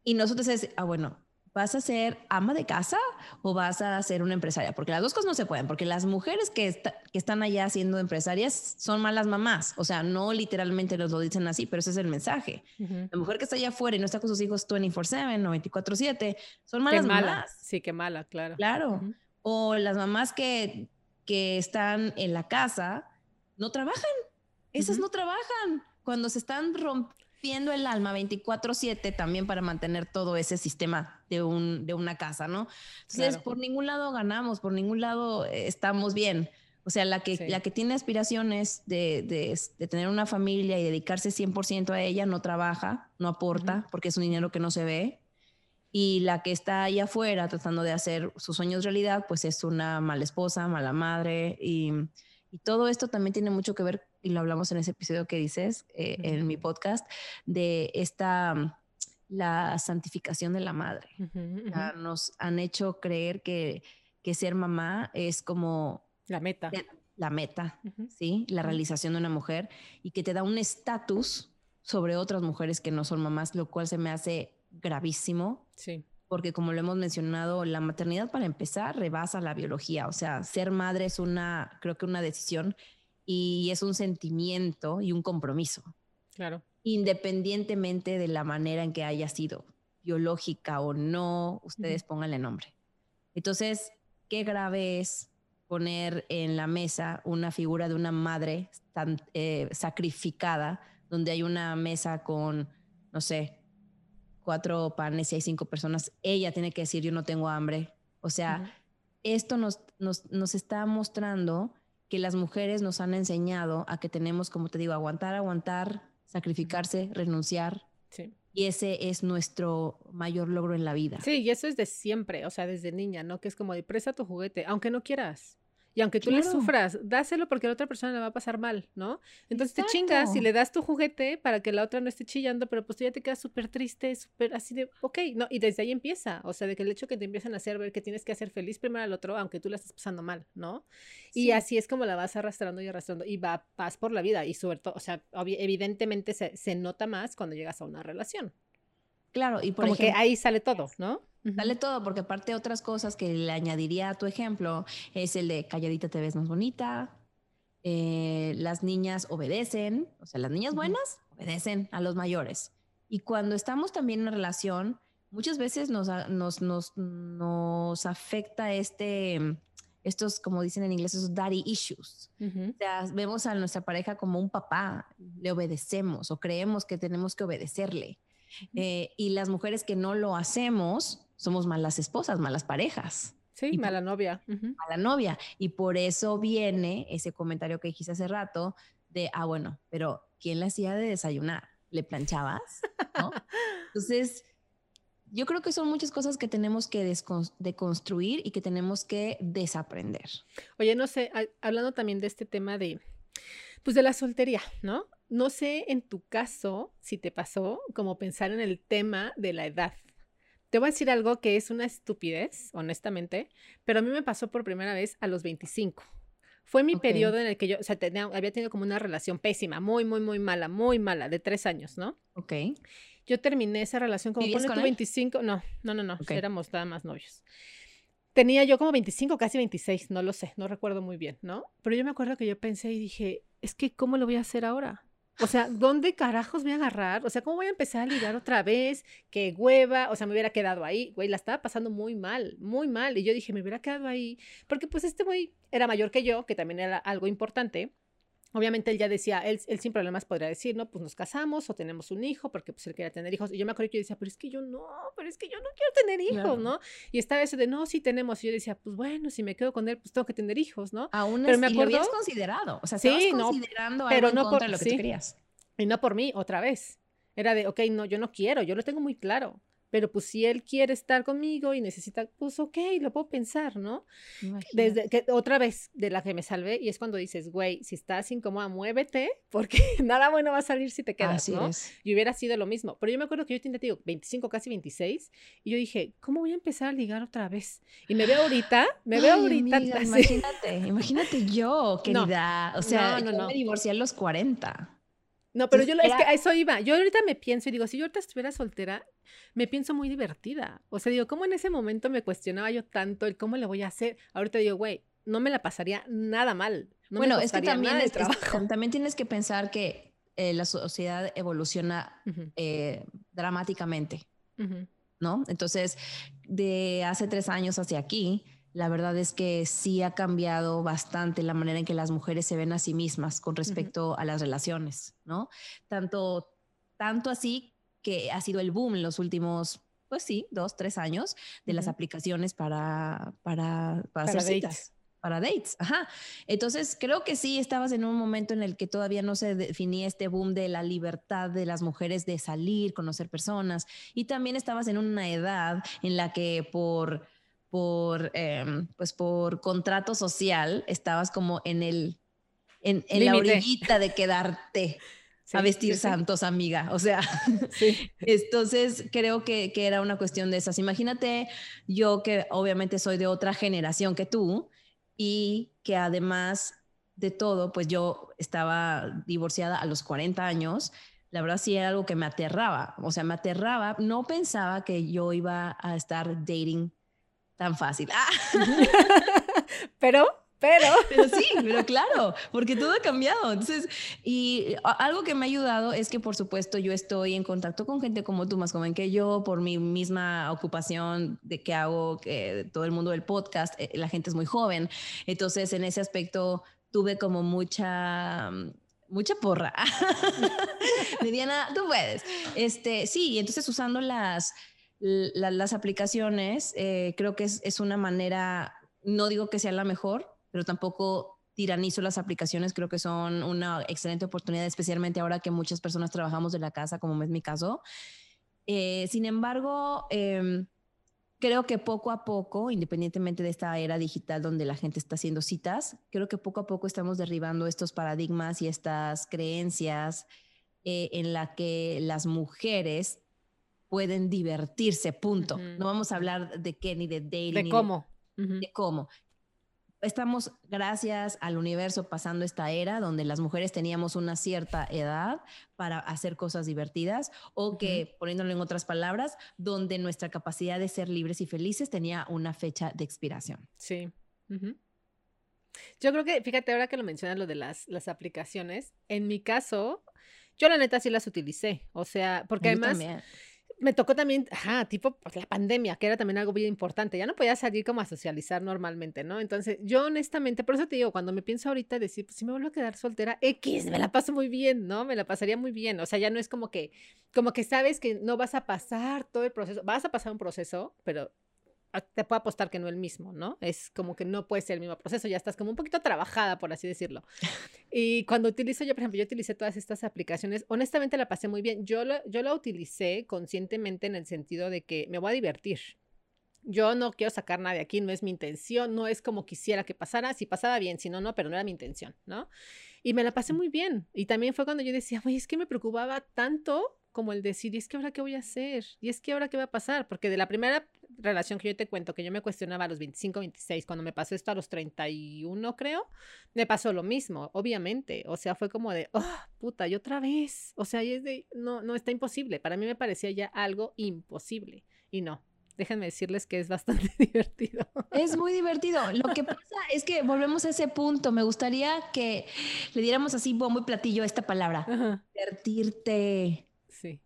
Y nosotros es, ah, bueno, ¿vas a ser ama de casa o vas a ser una empresaria? Porque las dos cosas no se pueden, porque las mujeres que, que están allá siendo empresarias son malas mamás. O sea, no literalmente nos lo dicen así, pero ese es el mensaje. La mujer que está allá afuera y no está con sus hijos 24/7 o 24/7 son malas mamás. Sí, qué mala, claro. Claro o las mamás que, que están en la casa no trabajan. Esas no trabajan. Cuando se están rompiendo el alma 24/7 también para mantener todo ese sistema de, un, de una casa, ¿no? Entonces, por ningún lado ganamos, por ningún lado eh, estamos bien. O sea, la que, la que tiene aspiraciones de, de, tener una familia y dedicarse 100% a ella no trabaja, no aporta, porque es un dinero que no se ve y la que está ahí afuera tratando de hacer sus sueños realidad, pues es una mala esposa, mala madre y, y todo esto también tiene mucho que ver, y lo hablamos en ese episodio que dices, eh, en mi podcast, de esta, la santificación de la madre. nos han hecho creer que, que ser mamá es como... La meta. La meta, ¿sí? La realización de una mujer y que te da un estatus sobre otras mujeres que no son mamás, lo cual se me hace gravísimo. Sí. Porque como lo hemos mencionado, la maternidad para empezar rebasa la biología. O sea, ser madre es una, creo que una decisión y es un sentimiento y un compromiso. Claro. Independientemente de la manera en que haya sido, biológica o no, ustedes pónganle nombre. Entonces, qué grave es poner en la mesa una figura de una madre tan eh, sacrificada, donde hay una mesa con, no sé, cuatro panes y hay cinco personas, ella tiene que decir yo no tengo hambre. O sea, esto nos, nos, nos, está mostrando que las mujeres nos han enseñado a que tenemos, como te digo, aguantar, aguantar, sacrificarse, renunciar. Sí. Y ese es nuestro mayor logro en la vida. Sí, y eso es de siempre, o sea, desde niña, ¿no? Que es como de presa tu juguete, aunque no quieras. Y aunque tú le sufras, dáselo porque a la otra persona le va a pasar mal, ¿no? Entonces te chingas y le das tu juguete para que la otra no esté chillando, pero pues tú ya te quedas súper triste, súper así de, ok, no, y desde ahí empieza, o sea, de que el hecho que te empiezan a hacer ver que tienes que hacer feliz primero al otro, aunque tú la estás pasando mal, ¿no? Y así es como la vas arrastrando y arrastrando y va paz por la vida y sobre todo, o sea, evidentemente se, se nota más cuando llegas a una relación. Claro, y por Como que ahí sale todo, ¿no? Sale todo, porque aparte otras cosas que le añadiría a tu ejemplo es el de calladita te ves más bonita, eh, las niñas obedecen, o sea, las niñas buenas obedecen a los mayores. Y cuando estamos también en relación, muchas veces nos, nos, nos, nos afecta este, estos, como dicen en inglés, esos daddy issues. O sea, vemos a nuestra pareja como un papá, le obedecemos o creemos que tenemos que obedecerle. Eh, y las mujeres que no lo hacemos, somos malas esposas, malas parejas. Sí, mala novia. Mala novia. Y por eso viene ese comentario que dijiste hace rato de, ah, bueno, pero ¿quién le hacía de desayunar? ¿Le planchabas? Entonces, yo creo que son muchas cosas que tenemos que deconstruir y que tenemos que desaprender. Oye, no sé, hablando también de este tema de, pues de la soltería, ¿no? No sé en tu caso si te pasó como pensar en el tema de la edad. Te voy a decir algo que es una estupidez, honestamente, pero a mí me pasó por primera vez a los 25. Fue mi periodo en el que yo, o sea, tenía, había tenido como una relación pésima, muy, muy, muy mala, muy mala, de tres años, ¿no? Ok. Yo terminé esa relación como con 25, no, no, no, no, éramos nada más novios. Tenía yo como 25, casi 26, no lo sé, no recuerdo muy bien, ¿no? Pero yo me acuerdo que yo pensé y dije, es que, ¿cómo lo voy a hacer ahora? O sea, ¿dónde carajos voy a agarrar? O sea, ¿cómo voy a empezar a ligar otra vez? Qué hueva. O sea, me hubiera quedado ahí. Güey, la estaba pasando muy mal, muy mal. Y yo dije, me hubiera quedado ahí. Porque pues este güey era mayor que yo, que también era algo importante. Obviamente él ya decía, él, él, sin problemas podría decir, no, pues nos casamos o tenemos un hijo, porque pues él quería tener hijos. Y yo me acuerdo que yo decía, pero es que yo no, pero es que yo no quiero tener hijos, ¿no? Y estaba eso de, no, sí tenemos. Y yo decía, pues bueno, si me quedo con él, pues tengo que tener hijos, ¿no? Aún pero me acuerdo, y lo habías considerado, o sea, sí, no, considerando pero no por, lo que tú querías. Y no por mí, otra vez. Era de, ok, no, yo no quiero, yo lo tengo muy claro. Pero pues si él quiere estar conmigo y necesita, pues ok, lo puedo pensar, ¿no? Desde que otra vez de la que me salvé y es cuando dices, güey, si estás incómoda, muévete, porque nada bueno va a salir si te quedas, ¿no? Y hubiera sido lo mismo. Pero yo me acuerdo que yo tenía, digo, 25, casi 26, y yo dije, ¿cómo voy a empezar a ligar otra vez? Y me veo ahorita, me veo ahorita. imagínate, imagínate yo, querida. o sea, no, no, me divorcié a los 40. No, pero yo es que a eso iba. Yo ahorita me pienso y digo, si yo ahorita estuviera soltera, me pienso muy divertida. O sea, digo, ¿cómo en ese momento me cuestionaba yo tanto el cómo le voy a hacer? Ahorita digo, güey, no me la pasaría nada mal. bueno, es que también, también tienes que pensar que eh, la sociedad evoluciona eh, dramáticamente, ¿no? Entonces, de hace tres años hacia aquí, la verdad es que sí ha cambiado bastante la manera en que las mujeres se ven a sí mismas con respecto a las relaciones, ¿no? Tanto, tanto así que ha sido el boom en los últimos, pues sí, dos, tres años de las aplicaciones para, para, para, hacer citas. Para dates, ajá. Entonces, creo que sí estabas en un momento en el que todavía no se definía este boom de la libertad de las mujeres de salir, conocer personas, y también estabas en una edad en la que por por, em, pues por contrato social, estabas como en el, en, la orillita de quedarte a vestir santos, amiga. O sea, entonces creo que, que, era una cuestión de esas. Imagínate yo que obviamente soy de otra generación que tú y que además de todo, pues yo estaba divorciada a los 40 años. La verdad sí era algo que me aterraba, o sea, me aterraba, no pensaba que yo iba a estar dating tan fácil. Ah. pero, pero. Pero sí, pero claro, porque todo ha cambiado. Entonces, y algo que me ha ayudado es que, por supuesto, yo estoy en contacto con gente como tú, más joven que yo, por mi misma ocupación de que hago que todo el mundo del podcast, eh, la gente es muy joven. Entonces, en ese aspecto, tuve como mucha mucha porra. Mediana, tú puedes. Este, sí, entonces usando las las aplicaciones eh, creo que es, una manera, no digo que sea la mejor, pero tampoco tiranizo las aplicaciones, creo que son una excelente oportunidad, especialmente ahora que muchas personas trabajamos de la casa, como es mi caso. Eh, sin embargo, em, creo que poco a poco, independientemente de esta era digital donde la gente está haciendo citas, creo que poco a poco estamos derribando estos paradigmas y estas creencias eh, en la que las mujeres pueden divertirse, punto. No vamos a hablar de qué, ni de dating. De cómo. De, cómo. estamos, gracias al universo, pasando esta era donde las mujeres teníamos una cierta edad para hacer cosas divertidas o que, poniéndolo en otras palabras, donde nuestra capacidad de ser libres y felices tenía una fecha de expiración. Sí. Yo creo que, fíjate, ahora que lo mencionas, lo de las, las aplicaciones, en mi caso, yo la neta sí las utilicé, o sea, porque además me tocó también, ajá, tipo pues, la pandemia, que era también algo bien importante. Ya no podía salir como a socializar normalmente, ¿no? Entonces, yo honestamente, por eso te digo, cuando me pienso ahorita decir, pues si me vuelvo a quedar soltera, X, me la paso muy bien, ¿no? Me la pasaría muy bien. O sea, ya no es como que, como que sabes que no vas a pasar todo el proceso, vas a pasar un proceso, pero te puedo apostar que no el mismo, ¿no? Es como que no puede ser el mismo proceso, ya estás como un poquito trabajada, por así decirlo. Y cuando utilizo yo, por ejemplo, yo utilicé todas estas aplicaciones, honestamente la pasé muy bien. Yo, lo, yo la utilicé conscientemente en el sentido de que me voy a divertir. Yo no quiero sacar nada de aquí, no es mi intención, no es como quisiera que pasara, si pasaba bien, si no, no, pero no era mi intención, ¿no? Y me la pasé muy bien. Y también fue cuando yo decía, oye, es que me preocupaba tanto como el decir, ¿y es que ahora qué voy a hacer? ¿Y es que ahora qué va a pasar? Porque de la primera relación que yo te cuento, que yo me cuestionaba a los 25, 26, cuando me pasó esto a los 31, creo, me pasó lo mismo, obviamente. O sea, fue como de, oh, puta, y otra vez. O sea, y es de, no, no, está imposible. Para mí me parecía ya algo imposible. Y no, déjenme decirles que es bastante divertido. Es muy divertido. Lo que pasa es que volvemos a ese punto. Me gustaría que le diéramos así muy platillo esta palabra. Divertirte.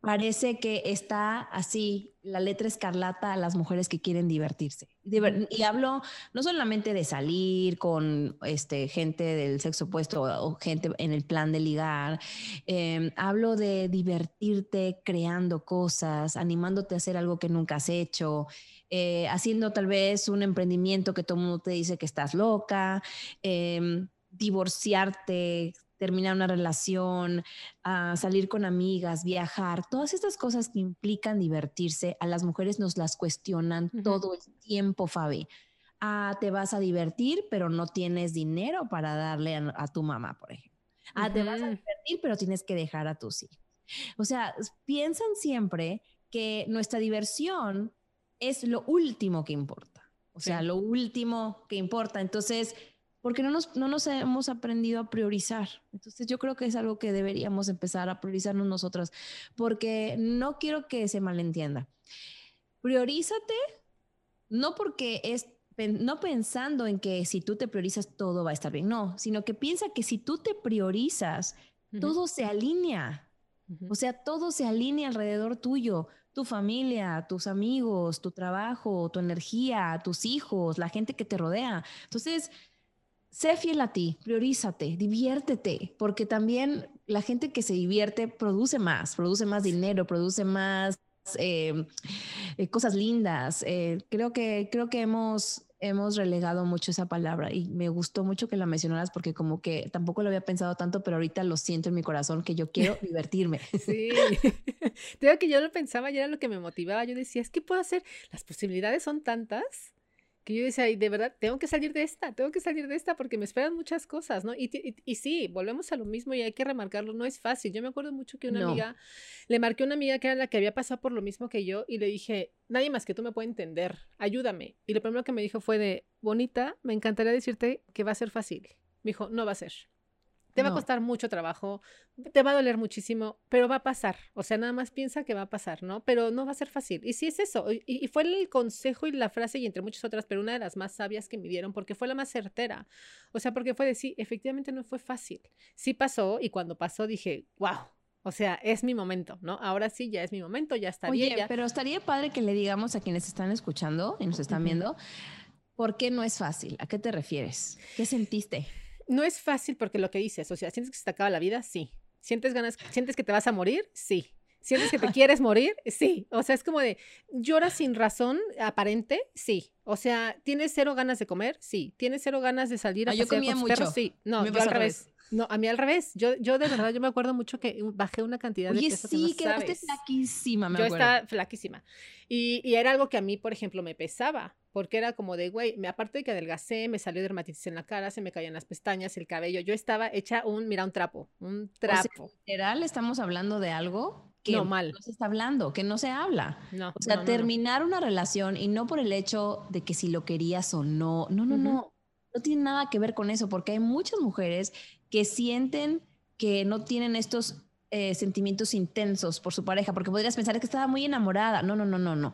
Parece que está así la letra escarlata a las mujeres que quieren divertirse. Y hablo no solamente de salir con este, gente del sexo opuesto o gente en el plan de ligar, em, hablo de divertirte creando cosas, animándote a hacer algo que nunca has hecho, eh, haciendo tal vez un emprendimiento que todo el mundo te dice que estás loca, em, divorciarte, terminar una relación, a salir con amigas, viajar, todas estas cosas que implican divertirse, a las mujeres nos las cuestionan todo el tiempo, Fabi. Ah, te vas a divertir, pero no tienes dinero para darle a, tu mamá, por ejemplo. Ah, te vas a divertir, pero tienes que dejar a tus hijos. O sea, piensan siempre que nuestra diversión es lo último que importa. O sea, lo último que importa. Entonces, porque no nos, no nos hemos aprendido a priorizar. Entonces yo creo que es algo que deberíamos empezar a priorizarnos nosotras, porque no quiero que se malentienda. Priorízate, no porque es, no pensando en que si tú te priorizas todo va a estar bien, no, sino que piensa que si tú te priorizas, todo se alinea. O sea, todo se alinea alrededor tuyo, tu familia, tus amigos, tu trabajo, tu energía, tus hijos, la gente que te rodea. Entonces, sé fiel a ti, priorízate, diviértete, porque también la gente que se divierte produce más, produce más dinero, produce más em, eh, cosas lindas. Eh, creo que, creo que hemos, hemos relegado mucho esa palabra y me gustó mucho que la mencionaras porque como que tampoco lo había pensado tanto, pero ahorita lo siento en mi corazón que yo quiero divertirme. Sí, creo que yo lo pensaba y era lo que me motivaba. Yo decía, es que puedo hacer, las posibilidades son tantas que yo decía, y de verdad, tengo que salir de esta, tengo que salir de esta porque me esperan muchas cosas, ¿no? Y, y, sí, volvemos a lo mismo y hay que remarcarlo, no es fácil. Yo me acuerdo mucho que una amiga, le marqué a una amiga que era la que había pasado por lo mismo que yo y le dije, nadie más que tú me puede entender, ayúdame. Y lo primero que me dijo fue de, bonita, me encantaría decirte que va a ser fácil. Me dijo, no va a ser. Te va a costar mucho trabajo, te va a doler muchísimo, pero va a pasar. O sea, nada más piensa que va a pasar, ¿no? Pero no va a ser fácil. Y sí es eso. Y, fue el consejo y la frase, y entre muchas otras, pero una de las más sabias que me dieron, porque fue la más certera. O sea, porque fue de sí, efectivamente no fue fácil. Sí pasó, y cuando pasó dije, wow, o sea, es mi momento, ¿no? Ahora sí, ya es mi momento, ya está Oye, bien. Pero estaría padre que le digamos a quienes están escuchando y nos están viendo, ¿por qué no es fácil? ¿A qué te refieres? ¿Qué sentiste? No es fácil porque lo que dices, o sea, ¿sientes que se te acaba la vida? Sí. ¿Sientes ganas, sientes que te vas a morir? Sí. ¿Sientes que te quieres morir? Sí. O sea, es como de, lloras sin razón aparente? Sí. O sea, ¿tienes cero ganas de comer? Sí. ¿Tienes cero ganas de salir a ah, con tus perros? Sí. No, yo al revés. No, a mí al revés. Yo, yo de verdad, yo me acuerdo mucho que bajé una cantidad de peso sí, que no quedaste flaquísima, me Yo estaba flaquísima. Y, y, era algo que a mí, por ejemplo, me pesaba, porque era como de, güey, me, aparte de que adelgacé, me salió dermatitis en la cara, se me caían las pestañas, el cabello. Yo estaba hecha un, mira, un trapo, un trapo. O literal, estamos hablando de algo que no, mal. no se está hablando, que no se habla. No, o sea, terminar una relación y no por el hecho de que si lo querías o no. No, no, no No tiene nada que ver con eso, porque hay muchas mujeres que sienten que no tienen estos eh, sentimientos intensos por su pareja, porque podrías pensar que estaba muy enamorada. No, no, no, no, no.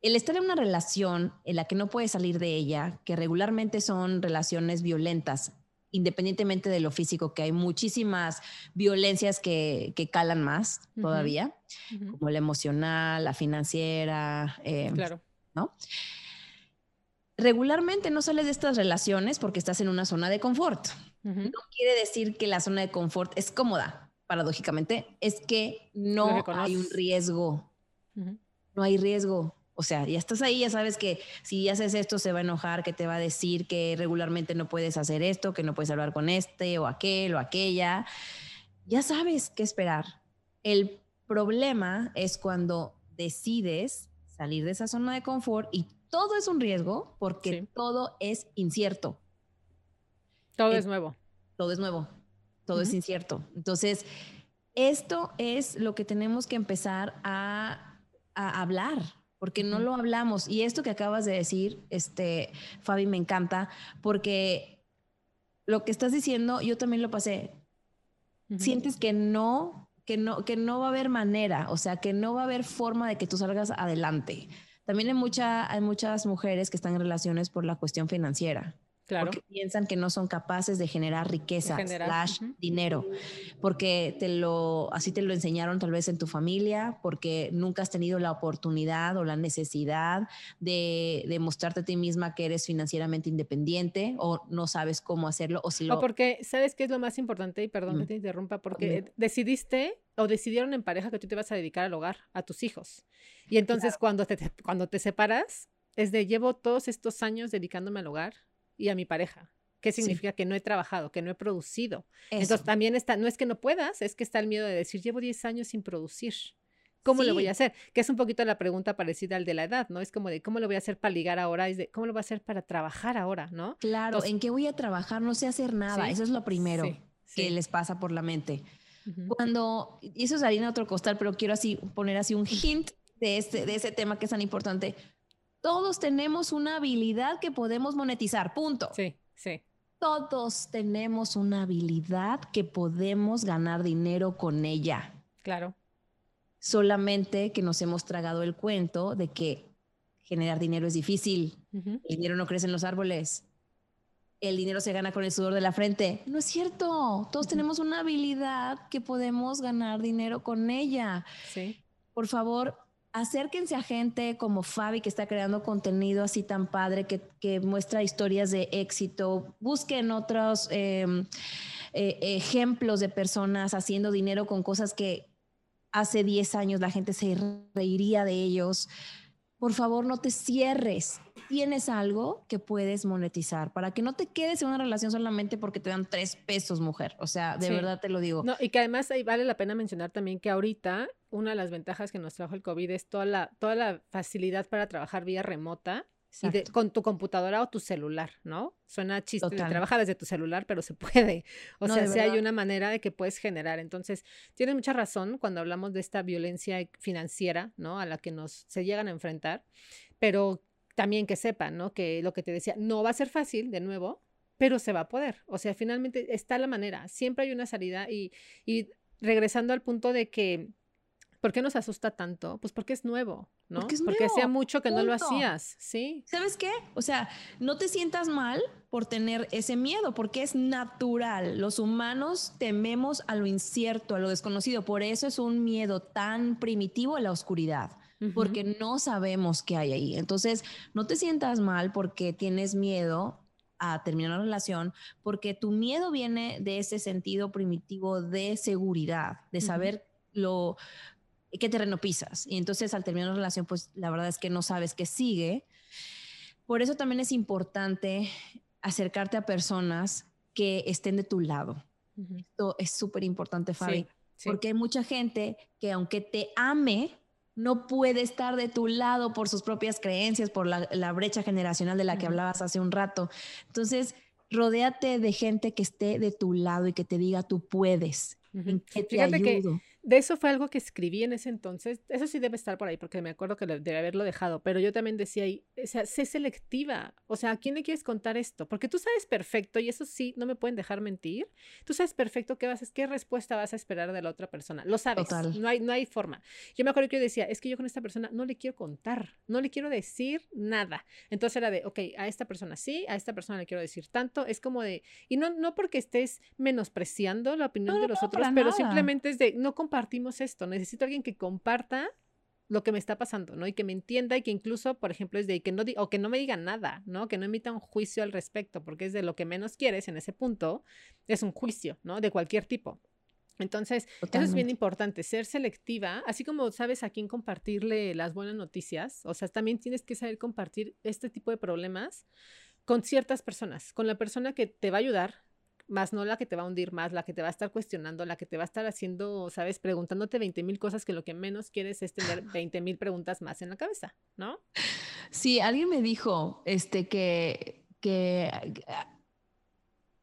El estar en una relación en la que no puedes salir de ella, que regularmente son relaciones violentas, independientemente de lo físico, que hay muchísimas violencias que, calan más todavía, como la emocional, la financiera. Eh, claro. ¿No? Regularmente no sales de estas relaciones porque estás en una zona de confort. No quiere decir que la zona de confort es cómoda, paradójicamente, es que no hay un riesgo. No hay riesgo. O sea, ya estás ahí, ya sabes que si haces esto se va a enojar, que te va a decir que regularmente no puedes hacer esto, que no puedes hablar con este o aquel o aquella. Ya sabes qué esperar. El problema es cuando decides salir de esa zona de confort y todo es un riesgo porque todo es incierto. Todo es, nuevo. Todo es nuevo. Todo es incierto. Entonces, esto es lo que tenemos que empezar a, a hablar porque no lo hablamos. Y esto que acabas de decir, este, Fabi, me encanta, porque lo que estás diciendo, yo también lo pasé. Sientes que no, que no, que no va a haber manera, o sea, que no va a haber forma de que tú salgas adelante. También hay, mucha, hay muchas mujeres que están en relaciones por la cuestión financiera. Porque piensan que no son capaces de generar riqueza, slash dinero. Porque te lo, así te lo enseñaron tal vez en tu familia, porque nunca has tenido la oportunidad o la necesidad de, de mostrarte a ti misma que eres financieramente independiente o no sabes cómo hacerlo. O, si lo... o porque sabes qué es lo más importante, y perdón que te interrumpa, porque decidiste o decidieron en pareja que tú te vas a dedicar al hogar, a tus hijos. Y entonces cuando, te, cuando te separas, es de llevo todos estos años dedicándome al hogar y a mi pareja. ¿Qué significa que no he trabajado, que no he producido? Entonces también está, no es que no puedas, es que está el miedo de decir, llevo 10 años sin producir. ¿Cómo lo voy a hacer? Que es un poquito la pregunta parecida al de la edad, ¿no? Es como de, ¿cómo lo voy a hacer para ligar ahora? Es de, ¿cómo lo voy a hacer para trabajar ahora, ¿no? Claro, ¿en qué voy a trabajar? No sé hacer nada. Eso es lo primero que les pasa por la mente. Cuando, y eso es harina otro costal, pero quiero así poner así un hint de, este, de ese tema que es tan importante todos tenemos una habilidad que podemos monetizar, punto. Sí, sí. Todos tenemos una habilidad que podemos ganar dinero con ella. Claro. Solamente que nos hemos tragado el cuento de que generar dinero es difícil. El dinero no crece en los árboles. El dinero se gana con el sudor de la frente. No es cierto. Todos tenemos una habilidad que podemos ganar dinero con ella. Sí. Por favor, acérquense a gente como Fabi que está creando contenido así tan padre, que, muestra historias de éxito. Busquen otros em, eh, ejemplos de personas haciendo dinero con cosas que hace 10 años la gente se reiría de ellos. Por favor, no te cierres. Tienes algo que puedes monetizar para que no te quedes en una relación solamente porque te dan tres pesos, mujer. O sea, de verdad te lo digo. No, y que además ahí vale la pena mencionar también que ahorita una de las ventajas que nos trajo el COVID es toda la, toda la facilidad para trabajar vía remota y con tu computadora o tu celular, ¿no? Suena chiste, trabaja desde tu celular, pero se puede. O sea, si hay una manera de que puedes generar. Entonces, tienes mucha razón cuando hablamos de esta violencia financiera, ¿no? A la que nos se llegan a enfrentar, pero también que sepan, ¿no? Que lo que te decía, no va a ser fácil, de nuevo, pero se va a poder. O sea, finalmente está la manera, siempre hay una salida y, y regresando al punto de que ¿Por qué nos asusta tanto? Pues porque es nuevo, ¿no? Porque, es porque hacía mucho que no lo hacías, ¿sí? ¿Sabes qué? O sea, no te sientas mal por tener ese miedo, porque es natural. Los humanos tememos a lo incierto, a lo desconocido. Por eso es un miedo tan primitivo a la oscuridad, porque no sabemos qué hay ahí. Entonces, no te sientas mal porque tienes miedo a terminar una relación, porque tu miedo viene de ese sentido primitivo de seguridad, de saber lo qué terreno pisas. Y entonces al terminar una relación, pues la verdad es que no sabes qué sigue. Por eso también es importante acercarte a personas que estén de tu lado. Esto es súper importante, Fabi, porque hay mucha gente que aunque te ame, no puede estar de tu lado por sus propias creencias, por la, brecha generacional de la que hablabas hace un rato. Entonces, rodéate de gente que esté de tu lado y que te diga tú puedes, que te Fíjate que de eso fue algo que escribí en ese entonces. Eso sí debe estar por ahí, porque me acuerdo que debe haberlo dejado. Pero yo también decía ahí, o sea, sé selectiva. O sea, ¿a quién le quieres contar esto? Porque tú sabes perfecto, y eso sí, no me pueden dejar mentir. Tú sabes perfecto qué, vas qué respuesta vas a esperar de la otra persona. Lo sabes. No hay, no hay forma. Yo me acuerdo que yo decía, es que yo con esta persona no le quiero contar, no le quiero decir nada. Entonces era de, ok, a esta persona sí, a esta persona le quiero decir tanto. Es como de, y no, no porque estés menospreciando la opinión de los otros, pero simplemente es de, no compartimos esto, necesito alguien que comparta lo que me está pasando, ¿no? Y que me entienda y que incluso, por ejemplo, es de que no, o que no me diga nada, ¿no? Que no emita un juicio al respecto, porque es de lo que menos quieres en ese punto, es un juicio, ¿no? De cualquier tipo. Entonces, eso es bien importante, ser selectiva, así como sabes a quién compartirle las buenas noticias, o sea, también tienes que saber compartir este tipo de problemas con ciertas personas, con la persona que te va a ayudar, más no la que te va a hundir más, la que te va a estar cuestionando, la que te va a estar haciendo, sabes, preguntándote 20 mil cosas que lo que menos quieres es tener 20 mil preguntas más en la cabeza, ¿no? Sí, alguien me dijo este, que, que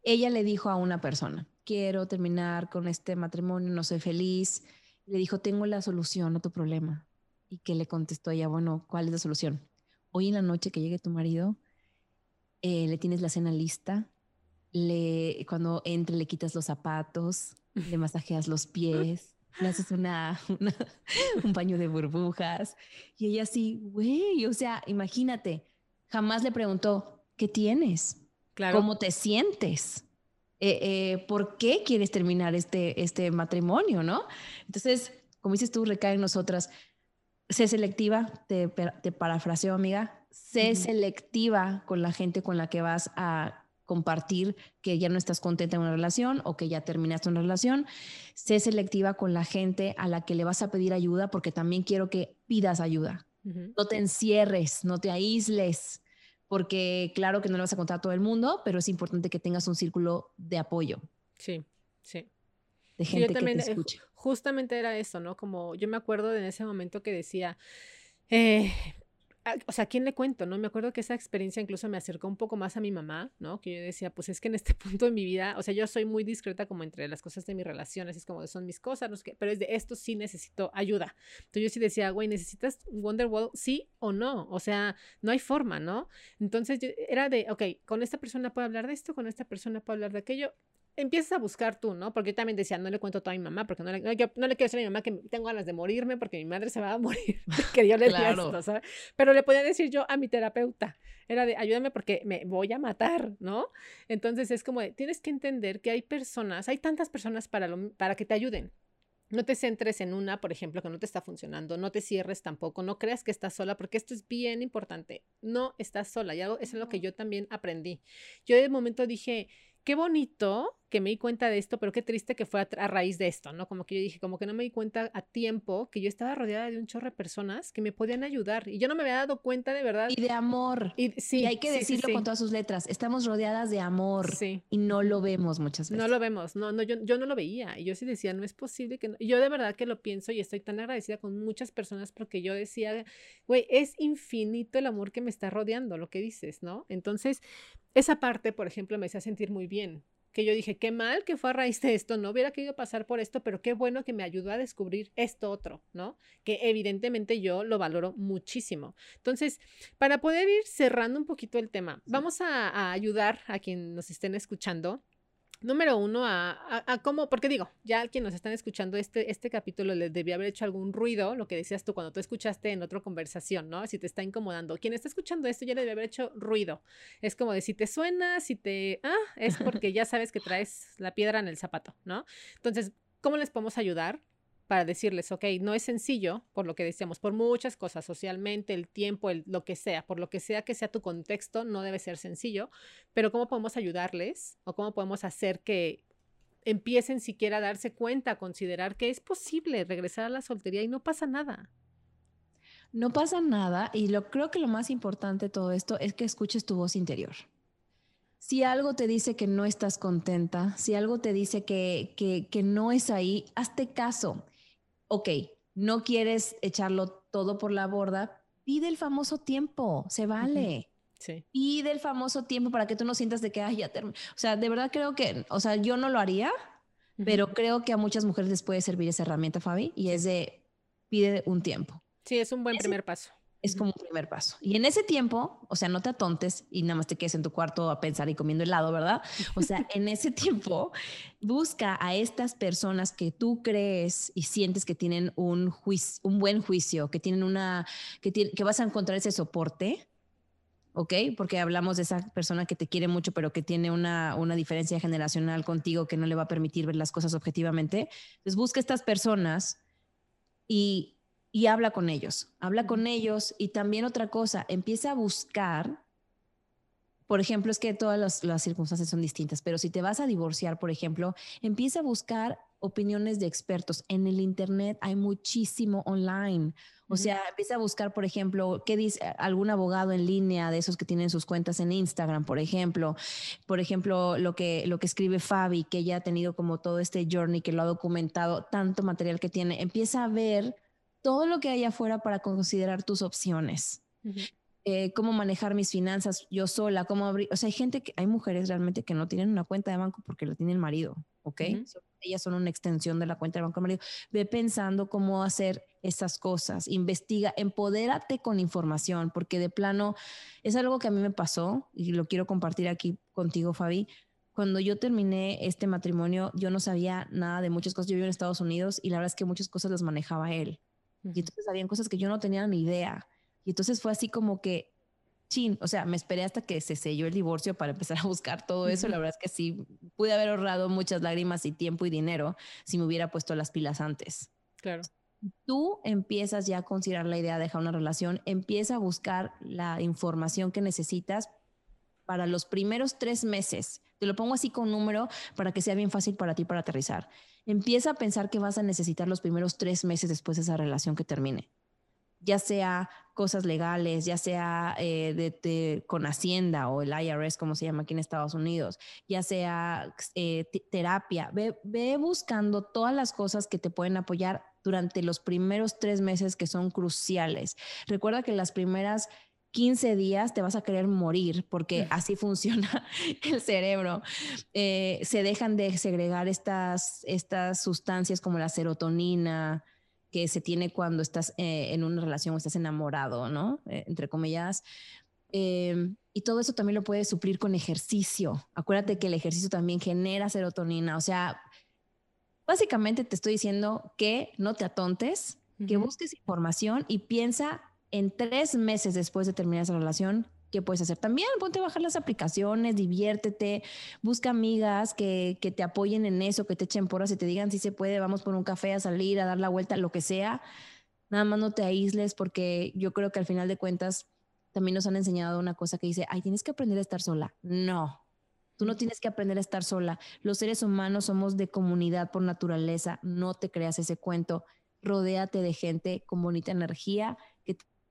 ella le dijo a una persona, quiero terminar con este matrimonio, no soy feliz. Le dijo, tengo la solución a tu problema. Y que le contestó ella, bueno, ¿cuál es la solución? Hoy en la noche que llegue tu marido, eh, le tienes la cena lista, le, cuando entre le quitas los zapatos, le masajeas los pies, le haces una, un paño de burbujas. Y ella así, güey, o sea, imagínate, jamás le preguntó, ¿qué tienes? ¿Cómo te sientes? Eh, eh, ¿Por qué quieres terminar este, este matrimonio, no? Entonces, como dices tú, recae en nosotras. Sé selectiva, te, te parafraseo, amiga. Sé selectiva con la gente con la que vas a compartir que ya no estás contenta en una relación o que ya terminaste una relación. Sé selectiva con la gente a la que le vas a pedir ayuda porque también quiero que pidas ayuda. No te encierres, no te aísles, porque claro que no le vas a contar a todo el mundo, pero es importante que tengas un círculo de apoyo. Sí, sí. De gente que te eh, escuche. Justamente era eso, ¿no? Como yo me acuerdo de en ese momento que decía, eh, o sea, ¿a quién le cuento? ¿No? Me acuerdo que esa experiencia incluso me acercó un poco más a mi mamá, ¿no? Que yo decía, pues es que en este punto de mi vida, o sea, yo soy muy discreta como entre las cosas de mis relaciones, es como son mis cosas, no sé qué, pero es de esto sí necesito ayuda. Entonces yo sí decía, güey, ¿necesitas Wonderwall? Sí o no, o sea, no hay forma, ¿no? Entonces era de, ok, con esta persona puedo hablar de esto, con esta persona puedo hablar de aquello, empiezas a buscar tú, ¿no? Porque yo también decía, no le cuento todo a mi mamá, porque no le, no, no le quiero decir a mi mamá que tengo ganas de morirme, porque mi madre se va a morir, que yo le decía esto, ¿sabes? Pero le podía decir yo a mi terapeuta, era de, ayúdame porque me voy a matar, ¿no? Entonces es como de, tienes que entender que hay personas, hay tantas personas para, lo, para que te ayuden. No te centres en una, por ejemplo, que no te está funcionando, no te cierres tampoco, no creas que estás sola, porque esto es bien importante. No estás sola, y algo, eso es lo que yo también aprendí. Yo de momento dije, qué bonito que me di cuenta de esto, pero qué triste que fue a, raíz de esto, ¿no? Como que yo dije, como que no me di cuenta a tiempo que yo estaba rodeada de un chorro de personas que me podían ayudar y yo no me había dado cuenta de verdad. Y de amor. Y, sí, y hay que decirlo con todas sus letras, estamos rodeadas de amor y no lo vemos muchas veces. No lo vemos, no, no, yo, yo no lo veía y yo sí decía, no es posible que no. yo de verdad que lo pienso y estoy tan agradecida con muchas personas porque yo decía, güey, es infinito el amor que me está rodeando, lo que dices, ¿no? Entonces, esa parte, por ejemplo, me hacía sentir muy bien que yo dije, qué mal que fue a raíz de esto, no hubiera querido pasar por esto, pero qué bueno que me ayudó a descubrir esto otro, ¿no? Que evidentemente yo lo valoro muchísimo. Entonces, para poder ir cerrando un poquito el tema, vamos a, a ayudar a quien nos estén escuchando Número uno, a, a, cómo, porque digo, ya quien nos están escuchando este, este capítulo les debía haber hecho algún ruido, lo que decías tú cuando tú escuchaste en otra conversación, ¿no? Si te está incomodando. Quien está escuchando esto ya le debe haber hecho ruido. Es como de si te suena, si te... Ah, es porque ya sabes que traes la piedra en el zapato, ¿no? Entonces, ¿cómo les podemos ayudar? Para decirles, ok, no es sencillo, por lo que decíamos, por muchas cosas, socialmente, el tiempo, lo que sea, por lo que sea que sea tu contexto, no debe ser sencillo, pero ¿cómo podemos ayudarles o cómo podemos hacer que empiecen siquiera a darse cuenta, a considerar que es posible regresar a la soltería y no pasa nada? No pasa nada y lo creo que lo más importante de todo esto es que escuches tu voz interior. Si algo te dice que no estás contenta, si algo te dice que, que, que no es ahí, hazte caso ok, no quieres echarlo todo por la borda, pide el famoso tiempo, se vale. Sí. Pide el famoso tiempo para que tú no sientas de que, ay, ya terminé. O sea, de verdad creo que, o sea, yo no lo haría. pero creo que a muchas mujeres les puede servir esa herramienta, Fabi, y es de pide un tiempo. Sí, es un buen primer paso. Es como un primer paso. Y en ese tiempo, o sea, no te atontes y nada más te quedes en tu cuarto a pensar y comiendo helado, ¿verdad? O sea, en ese tiempo, busca a estas personas que tú crees y sientes que tienen un, juicio, un buen juicio, que tienen una, que, que vas a encontrar ese soporte ¿ok? Porque hablamos de esa persona que te quiere mucho, pero que tiene una, una diferencia generacional contigo que no le va a permitir ver las cosas objetivamente. Entonces busca estas personas y, y habla con ellos, habla con ellos y también otra cosa, empieza a buscar, por ejemplo, es que todas las, las circunstancias son distintas, pero si te vas a divorciar, por ejemplo, empieza a buscar opiniones de expertos. En el Internet hay muchísimo online. O sea, empieza a buscar, por ejemplo, qué dice algún abogado en línea de esos que tienen sus cuentas en Instagram, por ejemplo. Por ejemplo, lo que, lo que escribe Fabi, que ya ha tenido como todo este journey, que lo ha documentado, tanto material que tiene. Empieza a ver todo lo que hay afuera para considerar tus opciones. Eh, cómo manejar mis finanzas yo sola, cómo abrir, o sea, hay gente que, hay mujeres realmente que no tienen una cuenta de banco porque la tiene el marido, ¿ok? Ellas son una extensión de la cuenta de banco del marido. Ve pensando cómo hacer esas cosas, investiga, empodérate con información, porque de plano es algo que a mí me pasó y lo quiero compartir aquí contigo, Fabi. Cuando yo terminé este matrimonio, yo no sabía nada de muchas cosas. Yo vivo en Estados Unidos y la verdad es que muchas cosas las manejaba él. Y entonces habían cosas que yo no tenía ni idea. Y entonces fue así como que, chin, o sea, me esperé hasta que se selló el divorcio para empezar a buscar todo eso. La verdad es que sí, pude haber ahorrado muchas lágrimas y tiempo y dinero si me hubiera puesto las pilas antes. Claro. Tú empiezas ya a considerar la idea de dejar una relación, empieza a buscar la información que necesitas para los primeros tres meses. Te lo pongo así con número para que sea bien fácil para ti para aterrizar. Empieza a pensar que vas a necesitar los primeros tres meses después de esa relación que termine ya sea cosas legales, ya sea eh, de, con Hacienda o el IRS, como se llama aquí en Estados Unidos, ya sea eh, terapia, ve, ve buscando todas las cosas que te pueden apoyar durante los primeros tres meses que son cruciales. Recuerda que las primeras 15 días te vas a querer morir porque así funciona el cerebro. Eh, se dejan de segregar estas, estas sustancias como la serotonina, que se tiene cuando estás eh, en una relación o estás enamorado, ¿no? Eh, entre comillas. Em, y todo eso también lo puedes suplir con ejercicio. Acuérdate que el ejercicio también genera serotonina. O sea, básicamente te estoy diciendo que no te atontes, que busques información y piensa en tres meses después de terminar esa relación, ¿Qué puedes hacer? También ponte a bajar las aplicaciones, diviértete, busca amigas que, que, te apoyen en eso, que te echen porras y te digan si se puede, vamos por un café a salir, a dar la vuelta, lo que sea. Nada más no te aísles porque yo creo que al final de cuentas también nos han enseñado una cosa que dice, ay, tienes que aprender a estar sola. No, tú no tienes que aprender a estar sola. Los seres humanos somos de comunidad por naturaleza, no te creas ese cuento. Rodéate de gente con bonita energía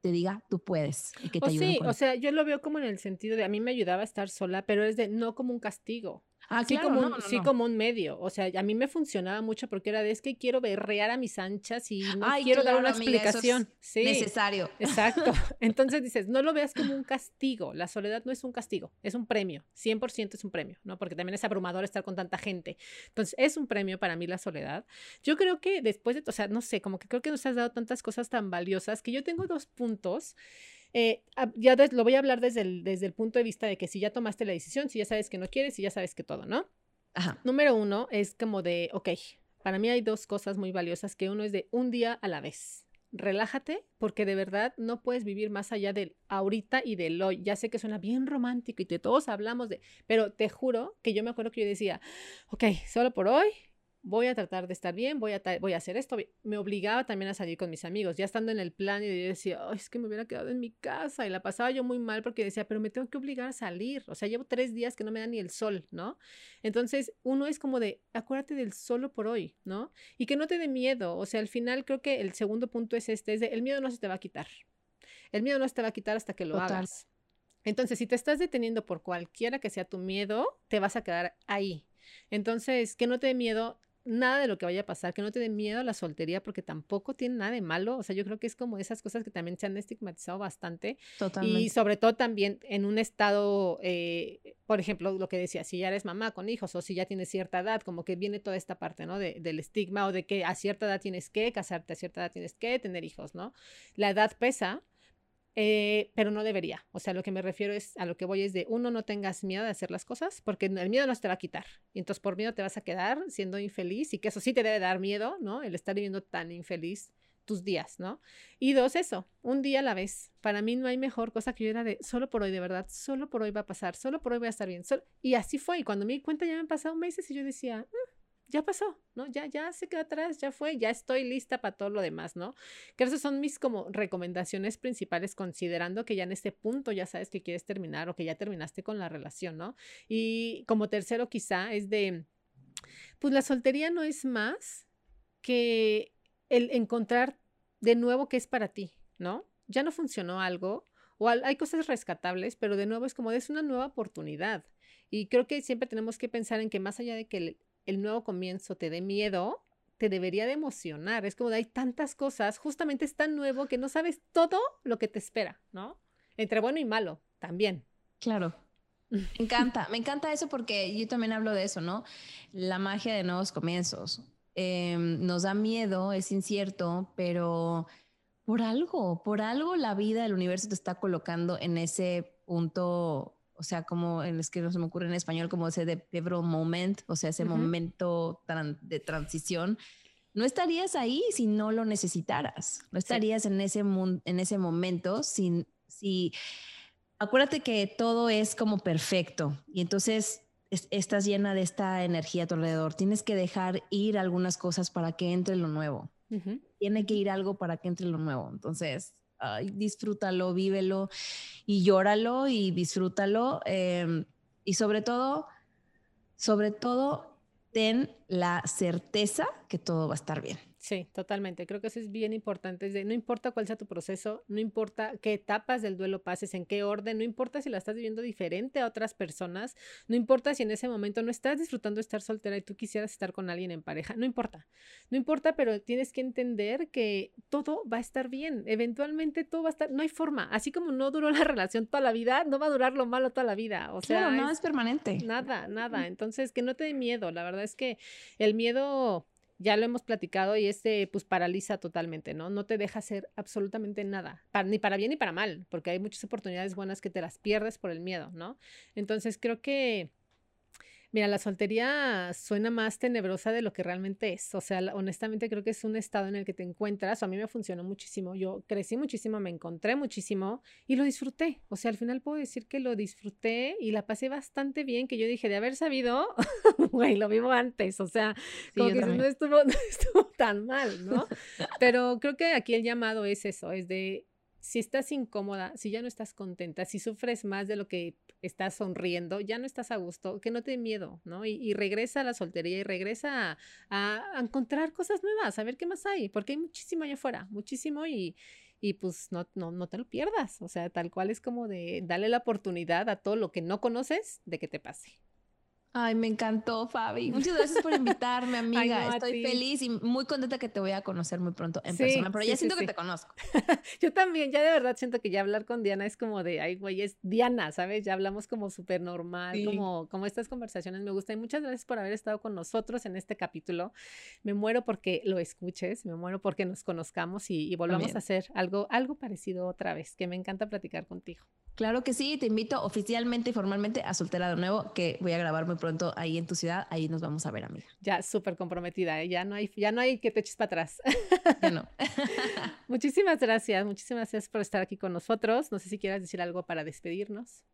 te diga, tú puedes. Y que te o sí, o sea, yo lo veo como en el sentido de a mí me ayudaba a estar sola, pero es de no como un castigo. Ah, sí, como un, sí, como un medio. O sea, a mí me funcionaba mucho porque era de es que quiero berrear a mis anchas y no quiero dar una explicación. sí, necesario. Exacto. Entonces dices, no lo veas como un castigo. La soledad no es un castigo, es un premio. 100% es un premio, ¿no? Porque también es abrumador estar con tanta gente. Entonces, es un premio para mí la soledad. Yo creo que después de, o sea, no sé, como que creo que nos has dado tantas cosas tan valiosas que yo tengo dos puntos eh, ya lo voy a hablar desde el, desde el punto de vista de que si ya tomaste la decisión, si ya sabes que no quieres, si ya sabes que todo, ¿no? Ajá. Número uno es como de, ok, para mí hay dos cosas muy valiosas, que uno es de un día a la vez. Relájate porque de verdad no puedes vivir más allá del ahorita y del hoy. Ya sé que suena bien romántico y que todos hablamos de, pero te juro que yo me acuerdo que yo decía, ok, solo por hoy voy a tratar de estar bien, voy a, voy a hacer esto. Me obligaba también a salir con mis amigos, ya estando en el plan y yo decía, es que me hubiera quedado en mi casa y la pasaba yo muy mal porque decía, pero me tengo que obligar a salir. O sea, llevo tres días que no me da ni el sol, ¿no? Entonces, uno es como de, acuérdate del solo por hoy, ¿no? Y que no te dé miedo. O sea, al final creo que el segundo punto es este, es de, el miedo no se te va a quitar. El miedo no se te va a quitar hasta que lo hagas. Entonces, si te estás deteniendo por cualquiera que sea tu miedo, te vas a quedar ahí. Entonces, que no te dé miedo nada de lo que vaya a pasar, que no te dé miedo a la soltería porque tampoco tiene nada de malo. O sea, yo creo que es como esas cosas que también se han estigmatizado bastante. Totalmente. Y sobre todo también en un estado, eh, por ejemplo, lo que decía, si ya eres mamá con hijos o si ya tienes cierta edad, como que viene toda esta parte, ¿no? De, del estigma o de que a cierta edad tienes que casarte, a cierta edad tienes que tener hijos, ¿no? La edad pesa eh, pero no debería. O sea, lo que me refiero es a lo que voy es de uno, no tengas miedo de hacer las cosas, porque el miedo no se te va a quitar. Y entonces por miedo te vas a quedar siendo infeliz y que eso sí te debe dar miedo, ¿no? El estar viviendo tan infeliz tus días, ¿no? Y dos, eso, un día a la vez. Para mí no hay mejor cosa que yo era de solo por hoy, de verdad, solo por hoy va a pasar, solo por hoy voy a estar bien. Y así fue. Y cuando me di cuenta ya me han pasado meses y yo decía, mm, ya pasó, ¿no? Ya, ya se quedó atrás, ya fue, ya estoy lista para todo lo demás, ¿no? Que esas son mis como recomendaciones principales, considerando que ya en este punto ya sabes que quieres terminar o que ya terminaste con la relación, ¿no? Y como tercero quizá es de, pues la soltería no es más que el encontrar de nuevo qué es para ti, ¿no? Ya no funcionó algo o hay cosas rescatables, pero de nuevo es como es una nueva oportunidad. Y creo que siempre tenemos que pensar en que más allá de que el nuevo comienzo te dé miedo, te debería de emocionar. Es como de hay tantas cosas, justamente es tan nuevo que no sabes todo lo que te espera, ¿no? Entre bueno y malo, también. Claro. Me encanta, me encanta eso porque yo también hablo de eso, ¿no? La magia de nuevos comienzos. Em, nos da miedo, es incierto, pero por algo, por algo la vida, el universo te está colocando en ese punto o sea, como en es que no se me ocurre en español, como ese de pivotal moment, o sea, ese momento de transición, no estarías ahí si no lo necesitaras, no estarías en, ese en ese momento sin, si, acuérdate que todo es como perfecto y entonces estás llena de esta energía a tu alrededor, tienes que dejar ir algunas cosas para que entre lo nuevo, tiene que ir algo para que entre lo nuevo, entonces disfrútalo, vívelo y llóralo y disfrútalo. Em, y sobre todo, sobre todo, ten la certeza que todo va a estar bien. Sí, totalmente. Creo que eso es bien importante. Es de, no importa cuál sea tu proceso, no importa qué etapas del duelo pases, en qué orden, no importa si la estás viviendo diferente a otras personas, no importa si en ese momento no estás disfrutando de estar soltera y tú quisieras estar con alguien en pareja, no importa. No importa, pero tienes que entender que todo va a estar bien. Eventualmente todo va a estar, no hay forma. Así como no duró la relación toda la vida, no va a durar lo malo toda la vida. O sea, claro, nada es permanente. Nada, nada. Entonces, que no te dé miedo. La verdad es que el miedo ya lo hemos platicado y este pues paraliza totalmente, ¿no? No te deja hacer absolutamente nada, ni para bien ni para mal, porque hay muchas oportunidades buenas que te las pierdes por el miedo, ¿no? Entonces creo que Mira, la soltería suena más tenebrosa de lo que realmente es. O sea, honestamente creo que es un estado en el que te encuentras. A mí me funcionó muchísimo. Yo crecí muchísimo, me encontré muchísimo y lo disfruté. O sea, al final puedo decir que lo disfruté y la pasé bastante bien, que yo dije, de haber sabido, güey, lo vivo antes. O sea, como que no estuvo, no estuvo tan mal, ¿no? Pero creo que aquí el llamado es eso, es de si estás incómoda, si ya no estás contenta, si sufres más de lo que estás sonriendo, ya no estás a gusto, que no te dé miedo, ¿no? Y, regresa a la soltería y regresa a, encontrar cosas nuevas, a ver qué más hay, porque hay muchísimo allá afuera, muchísimo y, y pues no, no, no te lo pierdas, o sea, tal cual es como de darle la oportunidad a todo lo que no conoces de que te pase. Ay, me encantó, Fabi. Muchas gracias por invitarme, amiga. Estoy feliz y muy contenta que te voy a conocer muy pronto en persona, pero ya siento que te conozco. Yo también, ya de verdad siento que ya hablar con Diana es como de, ay, güey, es Diana, ¿sabes? Ya hablamos como súper normal, como, como estas conversaciones me gustan. Y muchas gracias por haber estado con nosotros en este capítulo. Me muero porque lo escuches, me muero porque nos conozcamos y, volvamos a hacer algo, algo parecido otra vez, que me encanta platicar contigo. Claro que sí, te invito oficialmente y formalmente a Soltera de Nuevo, que voy a grabar muy pronto ahí en tu ciudad. Ahí nos vamos a ver, amiga. Ya, súper comprometida, ¿eh? ya, no hay, ya no hay que te eches para atrás. Ya no. muchísimas gracias, muchísimas gracias por estar aquí con nosotros. No sé si quieras decir algo para despedirnos.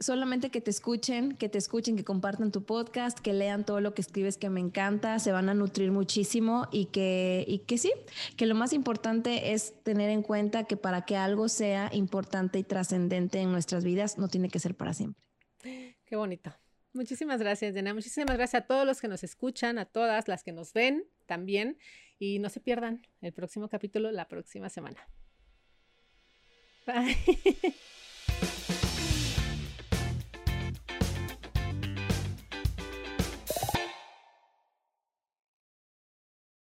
Solamente que te escuchen, que te escuchen, que compartan tu podcast, que lean todo lo que escribes que me encanta, se van a nutrir muchísimo y que, y que sí, que lo más importante es tener en cuenta que para que algo sea importante y trascendente nuestras vidas no tiene que ser para siempre. Qué bonito. Muchísimas gracias, Diana. Muchísimas gracias a todos los que nos escuchan, a todas las que nos ven también. Y no se pierdan el próximo capítulo la próxima semana. Bye.